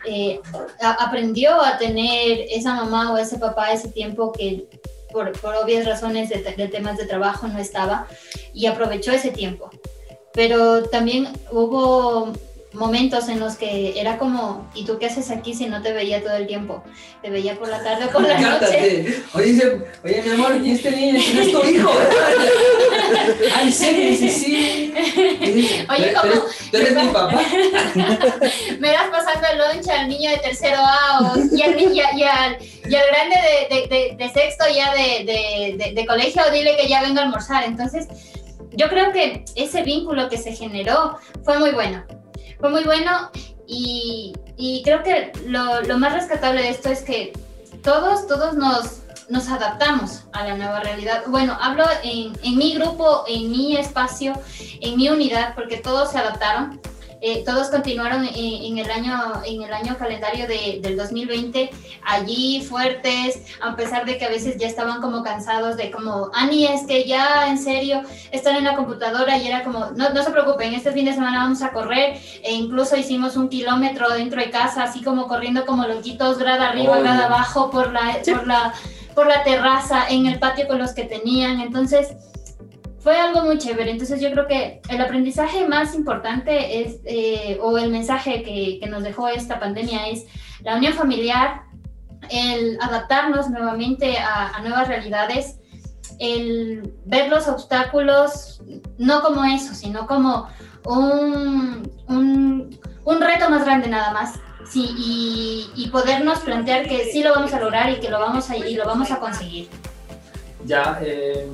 eh, a- aprendió a tener esa mamá o ese papá ese tiempo que por, obvias razones de temas de trabajo no estaba y aprovechó ese tiempo. Pero también hubo momentos en los que era como, ¿y tú qué haces aquí si no te veía todo el tiempo? Te veía por la tarde o por la noche. Oye, mi amor, ¿y este niño quién es tu hijo? Ay, sí, sí, sí. Oye, ¿Tú eres- ¿cómo? ¿Tú eres mi papá? me das pasando el lunch al niño de tercero A o- y, al, y, y al, y al grande de, de- de- de sexto ya de, colegio, dile que ya venga a almorzar. Entonces, yo creo que ese vínculo que se generó fue muy bueno. Fue muy bueno y, y creo que lo, lo más rescatable de esto es que todos, todos nos, nos adaptamos a la nueva realidad. Bueno, hablo en, en mi grupo, en mi espacio, en mi unidad, porque todos se adaptaron. Eh, todos continuaron en, en el año en el año calendario de- del 2020 allí fuertes a pesar de que a veces ya estaban como cansados de como Ani es que ya en serio están en la computadora y era como no, no se preocupen este fin de semana vamos a correr e incluso hicimos un kilómetro dentro de casa así como corriendo como loquitos grada arriba Oye. grada abajo por la por la por la terraza en el patio con los que tenían entonces fue algo muy chévere. Entonces yo creo que el aprendizaje más importante es, eh, o el mensaje que, que nos dejó esta pandemia es la unión familiar, el adaptarnos nuevamente a, nuevas realidades, el ver los obstáculos no como eso, sino como un, un, un reto más grande nada más. Sí, y, y podernos plantear que sí lo vamos a lograr y que lo vamos a, y lo vamos a conseguir. Ya, eh,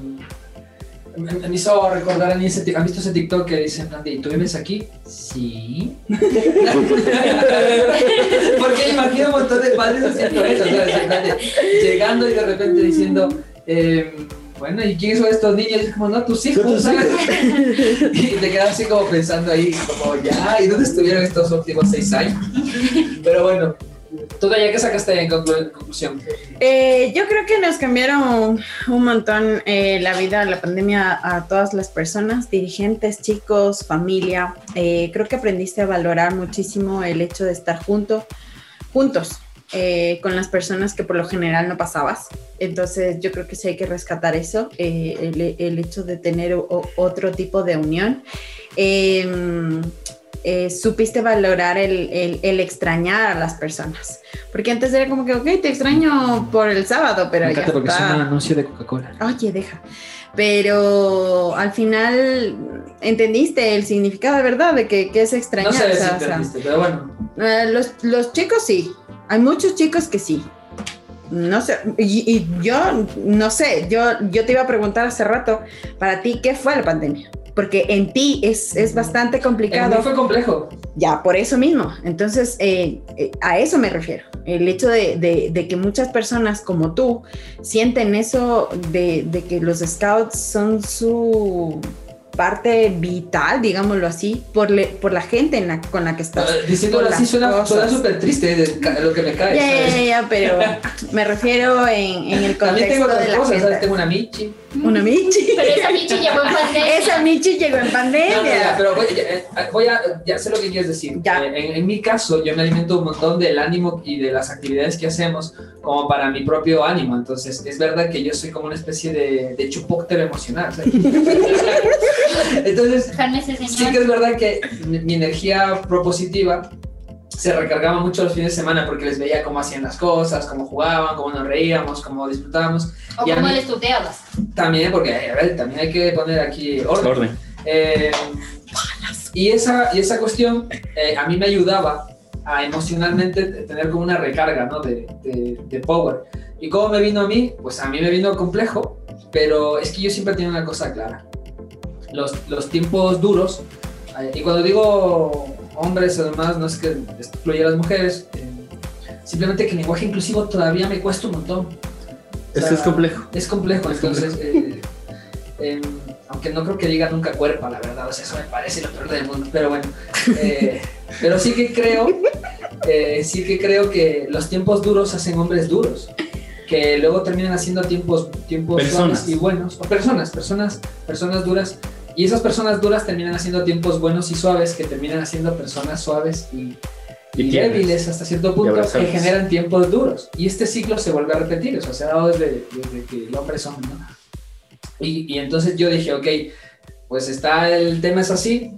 me, me hizo recordar a mí ese, ¿Han visto ese TikTok que dice, en plan de, ¿tú vives aquí? Sí. Porque imagino un montón de padres haciendo eso, ¿sabes? En plan de, llegando y de repente diciendo, eh, bueno, ¿y quiénes son estos niños? Y es como, no, tus hijos, ¿sabes? Y te quedas así como pensando ahí, como, ya, ¿y dónde estuvieron estos últimos seis años? Pero bueno, ¿Tú, Gaya, qué sacaste en conclu- en conclusión? Eh, yo creo que nos cambiaron un montón eh, la vida, la pandemia a todas las personas, dirigentes, chicos, familia. Eh, creo que aprendiste a valorar muchísimo el hecho de estar junto, juntos con las personas que por lo general no pasabas. Entonces yo creo que sí hay que rescatar eso, el, hecho de tener otro tipo de unión. Eh, supiste valorar el, el- el extrañar a las personas. Porque antes era como que, ok, te extraño por el sábado, pero Me ya porque está. es un anuncio de Coca-Cola. Oye, deja. Pero al final entendiste el significado de verdad de que, que es extrañar. No sé si sea, o sea, entendiste, pero bueno. eh, los, los chicos sí. Hay muchos chicos que sí. No sé, y, y yo no sé, yo, yo te iba a preguntar hace rato, para ti, ¿qué fue la pandemia? Porque en ti es, es bastante complicado. En mí fue complejo. Ya, por eso mismo. Entonces, eh, eh, a eso me refiero. El hecho de, de- de que muchas personas como tú sienten eso de, de que los scouts son su parte vital, digámoslo así, por, le- por la gente en la- con la que estás. Eh, Diciéndolo así suena súper triste de lo que me cae. Pero me refiero en, en el También tengo contexto de otras la cosas, ¿sabes? gente. Tengo una Michi. Una Michi. Pero esa Michi llegó en pandemia. Esa Michi llegó en pandemia. No, no, ya, pero voy, ya, eh, voy a, ya sé lo que quieres decir. Eh, en, en mi caso, yo me alimento un montón del ánimo y de las actividades que hacemos como para mi propio ánimo. Entonces, es verdad que yo soy como una especie de, de chupóctero emocional. ¿sabes? Entonces, sí que es verdad que mi, mi energía propositiva se recargaba mucho los fines de semana porque les veía cómo hacían las cosas, cómo jugaban, cómo nos reíamos, cómo disfrutábamos. O Y cómo mí- les tuteabas. también, porque a ver, también hay que poner aquí orden. Orden. Eh, y, esa, y esa cuestión eh, a mí me ayudaba a emocionalmente tener como una recarga ¿no? de, de- de power. ¿Y cómo me vino a mí? Pues a mí me vino complejo, pero es que yo siempre tenía una cosa clara. Los, los tiempos duros, eh, y cuando digo hombres además, no es que excluya a las mujeres, eh, simplemente que el lenguaje inclusivo todavía me cuesta un montón. Es complejo. Es complejo, entonces, eh, em, aunque no creo que diga nunca cuerpa, la verdad, o sea, eso me parece lo peor del mundo, pero bueno, eh, pero sí que creo, eh, sí que creo que los tiempos duros hacen hombres duros, que luego terminan haciendo tiempos, tiempos Personas. y buenos, o personas, personas, personas duras, y esas personas duras terminan haciendo tiempos buenos y suaves, que terminan haciendo personas suaves y, Y y débiles hasta cierto punto que generan tiempos duros. Y este ciclo se vuelve a repetir, o sea, se ha dado desde, desde que el hombre es hombre, ¿no? Y, y entonces yo dije, ok, pues está el tema es así,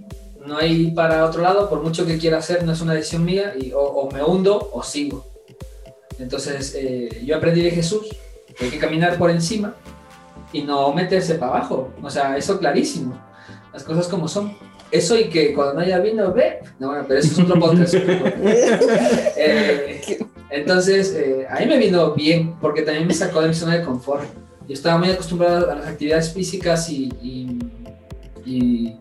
no hay para otro lado, por mucho que quiera hacer, no es una decisión mía, y o, o me hundo o sigo. Entonces eh, yo aprendí de Jesús que hay que caminar por encima y no meterse para abajo. O sea, eso clarísimo. Las cosas como son. Eso y que cuando no haya vino, ve. No, bueno, pero eso es otro podcast. Eh, entonces, eh, a mí me vino bien porque también me sacó de mi zona de confort. Yo estaba muy acostumbrado a las actividades físicas y, y, y-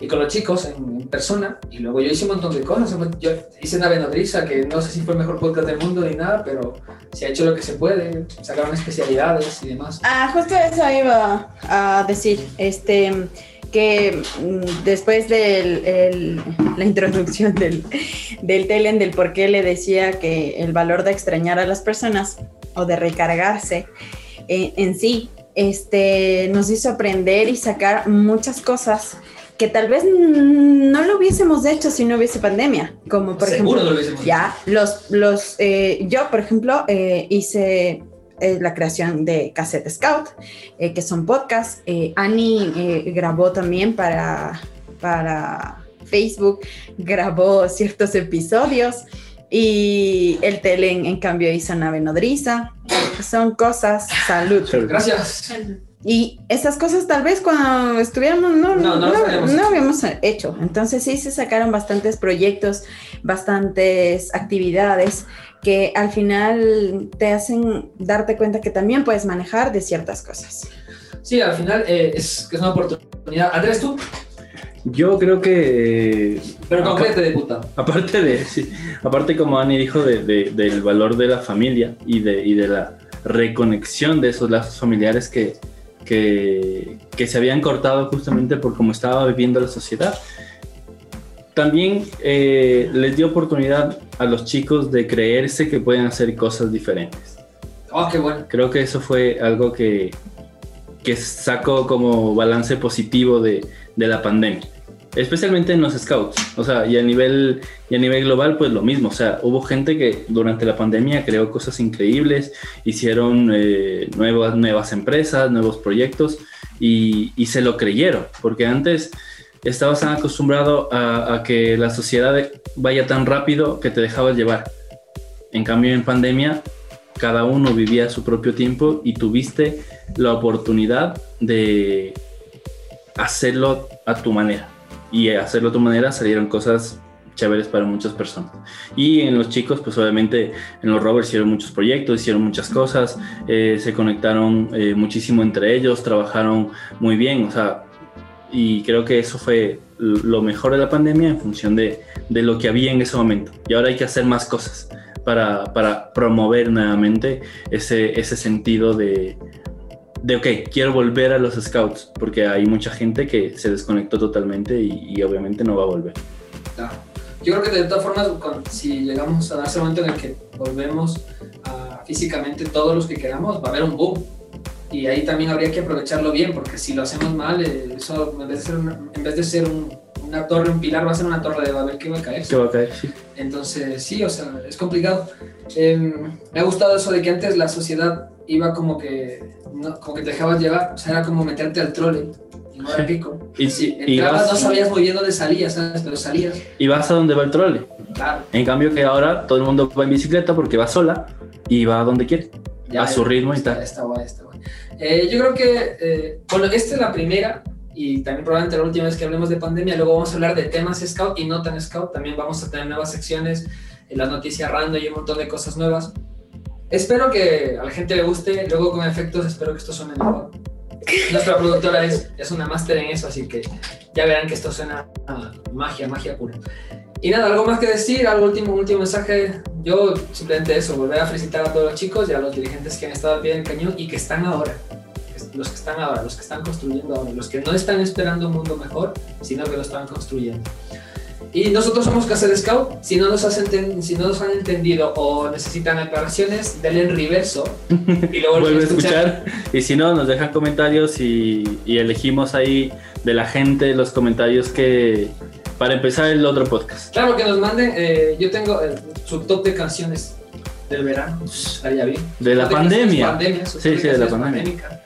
y con los chicos en, en persona. Y luego yo hice un montón de cosas. Yo hice Nave Nodriza, que no sé si fue el mejor podcast del mundo ni nada, pero se ha hecho lo que se puede. Sacaron especialidades y demás. Ah, justo eso iba a decir, este, que mm, después de la introducción del, del Telen, del por qué le decía que el valor de extrañar a las personas o de recargarse en, en sí, este, nos hizo aprender y sacar muchas cosas que tal vez no lo hubiésemos hecho si no hubiese pandemia, como por Seguro ejemplo, lo hubiésemos ya los, los, eh, yo por ejemplo eh, hice eh, la creación de Cassette Scout, eh, que son podcasts. Eh, Annie eh, grabó también para, para Facebook, grabó ciertos episodios y el tele en, cambio hizo Nave Nodriza. Son cosas, salud. Gracias. Y esas cosas tal vez cuando estuviéramos no, No, no no, no habíamos hecho. Entonces sí se sacaron bastantes proyectos, bastantes actividades que al final te hacen darte cuenta que también puedes manejar de ciertas cosas. Sí, al final eh, es, que es una oportunidad. Andrés, tú, Yo creo que. pero concrete de puta. Aparte de, sí, aparte como Ani dijo, de, de- del valor de la familia y de, y de la reconexión de esos lazos familiares que, que, que se habían cortado justamente por cómo estaba viviendo la sociedad. También eh, les dio oportunidad a los chicos de creerse que pueden hacer cosas diferentes. Oh, qué bueno. Creo que eso fue algo que, que sacó como balance positivo de, de la pandemia. Especialmente en los scouts. O sea, y a nivel, y a nivel global, pues lo mismo. O sea, hubo gente que durante la pandemia creó cosas increíbles, hicieron eh, nuevas, nuevas empresas, nuevos proyectos y, y se lo creyeron. Porque antes estabas tan acostumbrado a, que la sociedad vaya tan rápido que te dejabas llevar. En cambio, en pandemia, cada uno vivía su propio tiempo y tuviste la oportunidad de hacerlo a tu manera. Y hacerlo a tu manera salieron cosas chéveres para muchas personas. Y en los chicos, pues obviamente en los rovers hicieron muchos proyectos, hicieron muchas cosas, eh, se conectaron eh, muchísimo entre ellos, trabajaron muy bien, o sea, y creo que eso fue lo mejor de la pandemia en función de, de lo que había en ese momento. Y ahora hay que hacer más cosas para, para promover nuevamente ese, ese sentido de, de, ok, quiero volver a los scouts, porque hay mucha gente que se desconectó totalmente y, y obviamente no va a volver. Yo creo que de todas formas, si llegamos a ese momento en el que volvemos a físicamente todos los que queramos, va a haber un boom. Y ahí también habría que aprovecharlo bien, porque si lo hacemos mal, eh, eso en vez de ser una, en vez de ser un- una torre, un pilar, va a ser una torre de Babel que va a caer. ¿Qué va a caer? Sí. Entonces, sí, o sea, es complicado. Eh, me ha gustado eso de que antes la sociedad iba como que, no, como que te dejabas llevar, o sea, era como meterte al trole y no era pico. Y, y entrabas, vas, no sabías muy bien dónde salías, ¿sabes? Pero salías, y vas a donde va el trole. claro. En cambio que ahora todo el mundo va en bicicleta porque va sola y va a donde quiere, Ya, a su ritmo y está, tal. Está guay, está guay. Eh, yo creo que, eh, bueno, esta es la primera y también probablemente la última vez que hablemos de pandemia. Luego vamos a hablar de temas scout y no tan scout. También vamos a tener nuevas secciones, en las noticias random y un montón de cosas nuevas. Espero que a la gente le guste. Luego con efectos espero que esto suene mejor. Nuestra productora es, es una máster en eso, así que ya verán que esto suena a magia, magia pura. Y nada, algo más que decir, algo último, último mensaje. Yo simplemente eso, volver a felicitar a todos los chicos y a los dirigentes que han estado al pie del cañón y que están ahora. Los que están ahora, los que están construyendo ahora, los que no están esperando un mundo mejor, sino que lo están construyendo. Y nosotros somos Casa de Scout. Si no nos, has si no nos han entendido o necesitan aclaraciones, denle en reverso y luego Vuelve a escuchar. Y si no, nos dejan comentarios y, y elegimos ahí de la gente los comentarios que... Para empezar el otro podcast. Claro, que nos manden. eh, yo tengo eh, su top de canciones del verano. Estaría bien. De la pandemia. pandemia, Sí, sí, de la pandemia.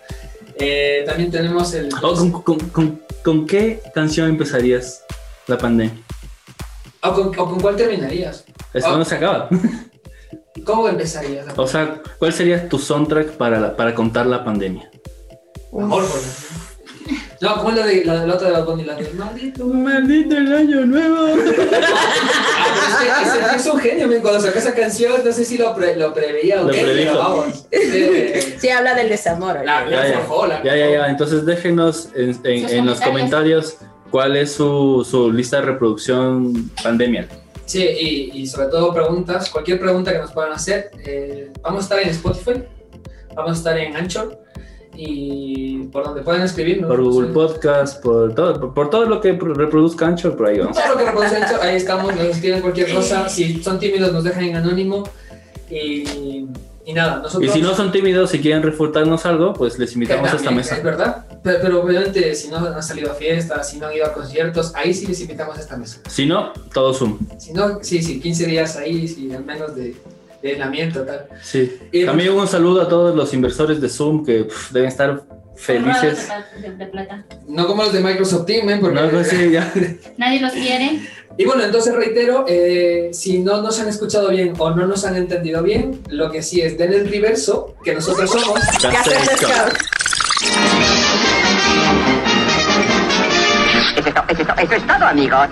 Eh, también tenemos el. Oh, ¿con, con, con- con qué canción empezarías la pandemia? ¿O con, o con cuál terminarías? Esto Oh. no se acaba. ¿Cómo empezarías? O sea, ¿cuál sería tu soundtrack para, la- para contar la pandemia? Mejor, por ejemplo. No, como la de la, la otra de Bad Bunny, la de maldito. Maldito el año nuevo. Ah, es es un genio, men, cuando sacó esa canción, no sé si lo, pre- lo preveía o Lo qué, predijo. pero vamos. Eh, Sí, habla del desamor. La- oye. la- Ya, ya, forjó, la- ya, ya, ya. Entonces déjenos en, en- Sus en los comentarios. comentarios cuál es su, su lista de reproducción pandemia. Sí, y, y sobre todo preguntas, cualquier pregunta que nos puedan hacer. eh, vamos a estar en Spotify, vamos a estar en Anchor y por donde puedan escribirnos. Por Google Sí. Podcast, por todo, por, por todo lo que reproduzca Anchor, por ahí vamos. Todo lo que reproduce Anchor, ahí estamos, nos escriben cualquier cosa. Si son tímidos, nos dejan en anónimo. Y, y nada, nosotros. Y si no son tímidos y quieren refutarnos algo, pues les invitamos a esta mesa. Es verdad, pero, pero obviamente si no han salido a fiestas, si no han ido a conciertos, ahí sí les invitamos a esta mesa. Si no, todo Zoom. Si no, sí, sí, 15 días ahí, sí, al menos de, de aislamiento, tal. Sí. Y- También un saludo a todos los inversores de Zoom que deben estar felices. De, de plata. No como los de Microsoft Team, ¿eh? porque No, pues sí, ya. Nadie los quiere. Y bueno, entonces reitero, eh, si no nos han escuchado bien o no nos han entendido bien, lo que sí es den el reverso, que nosotros somos. Eso es, to- eso es to- eso es todo, amigos.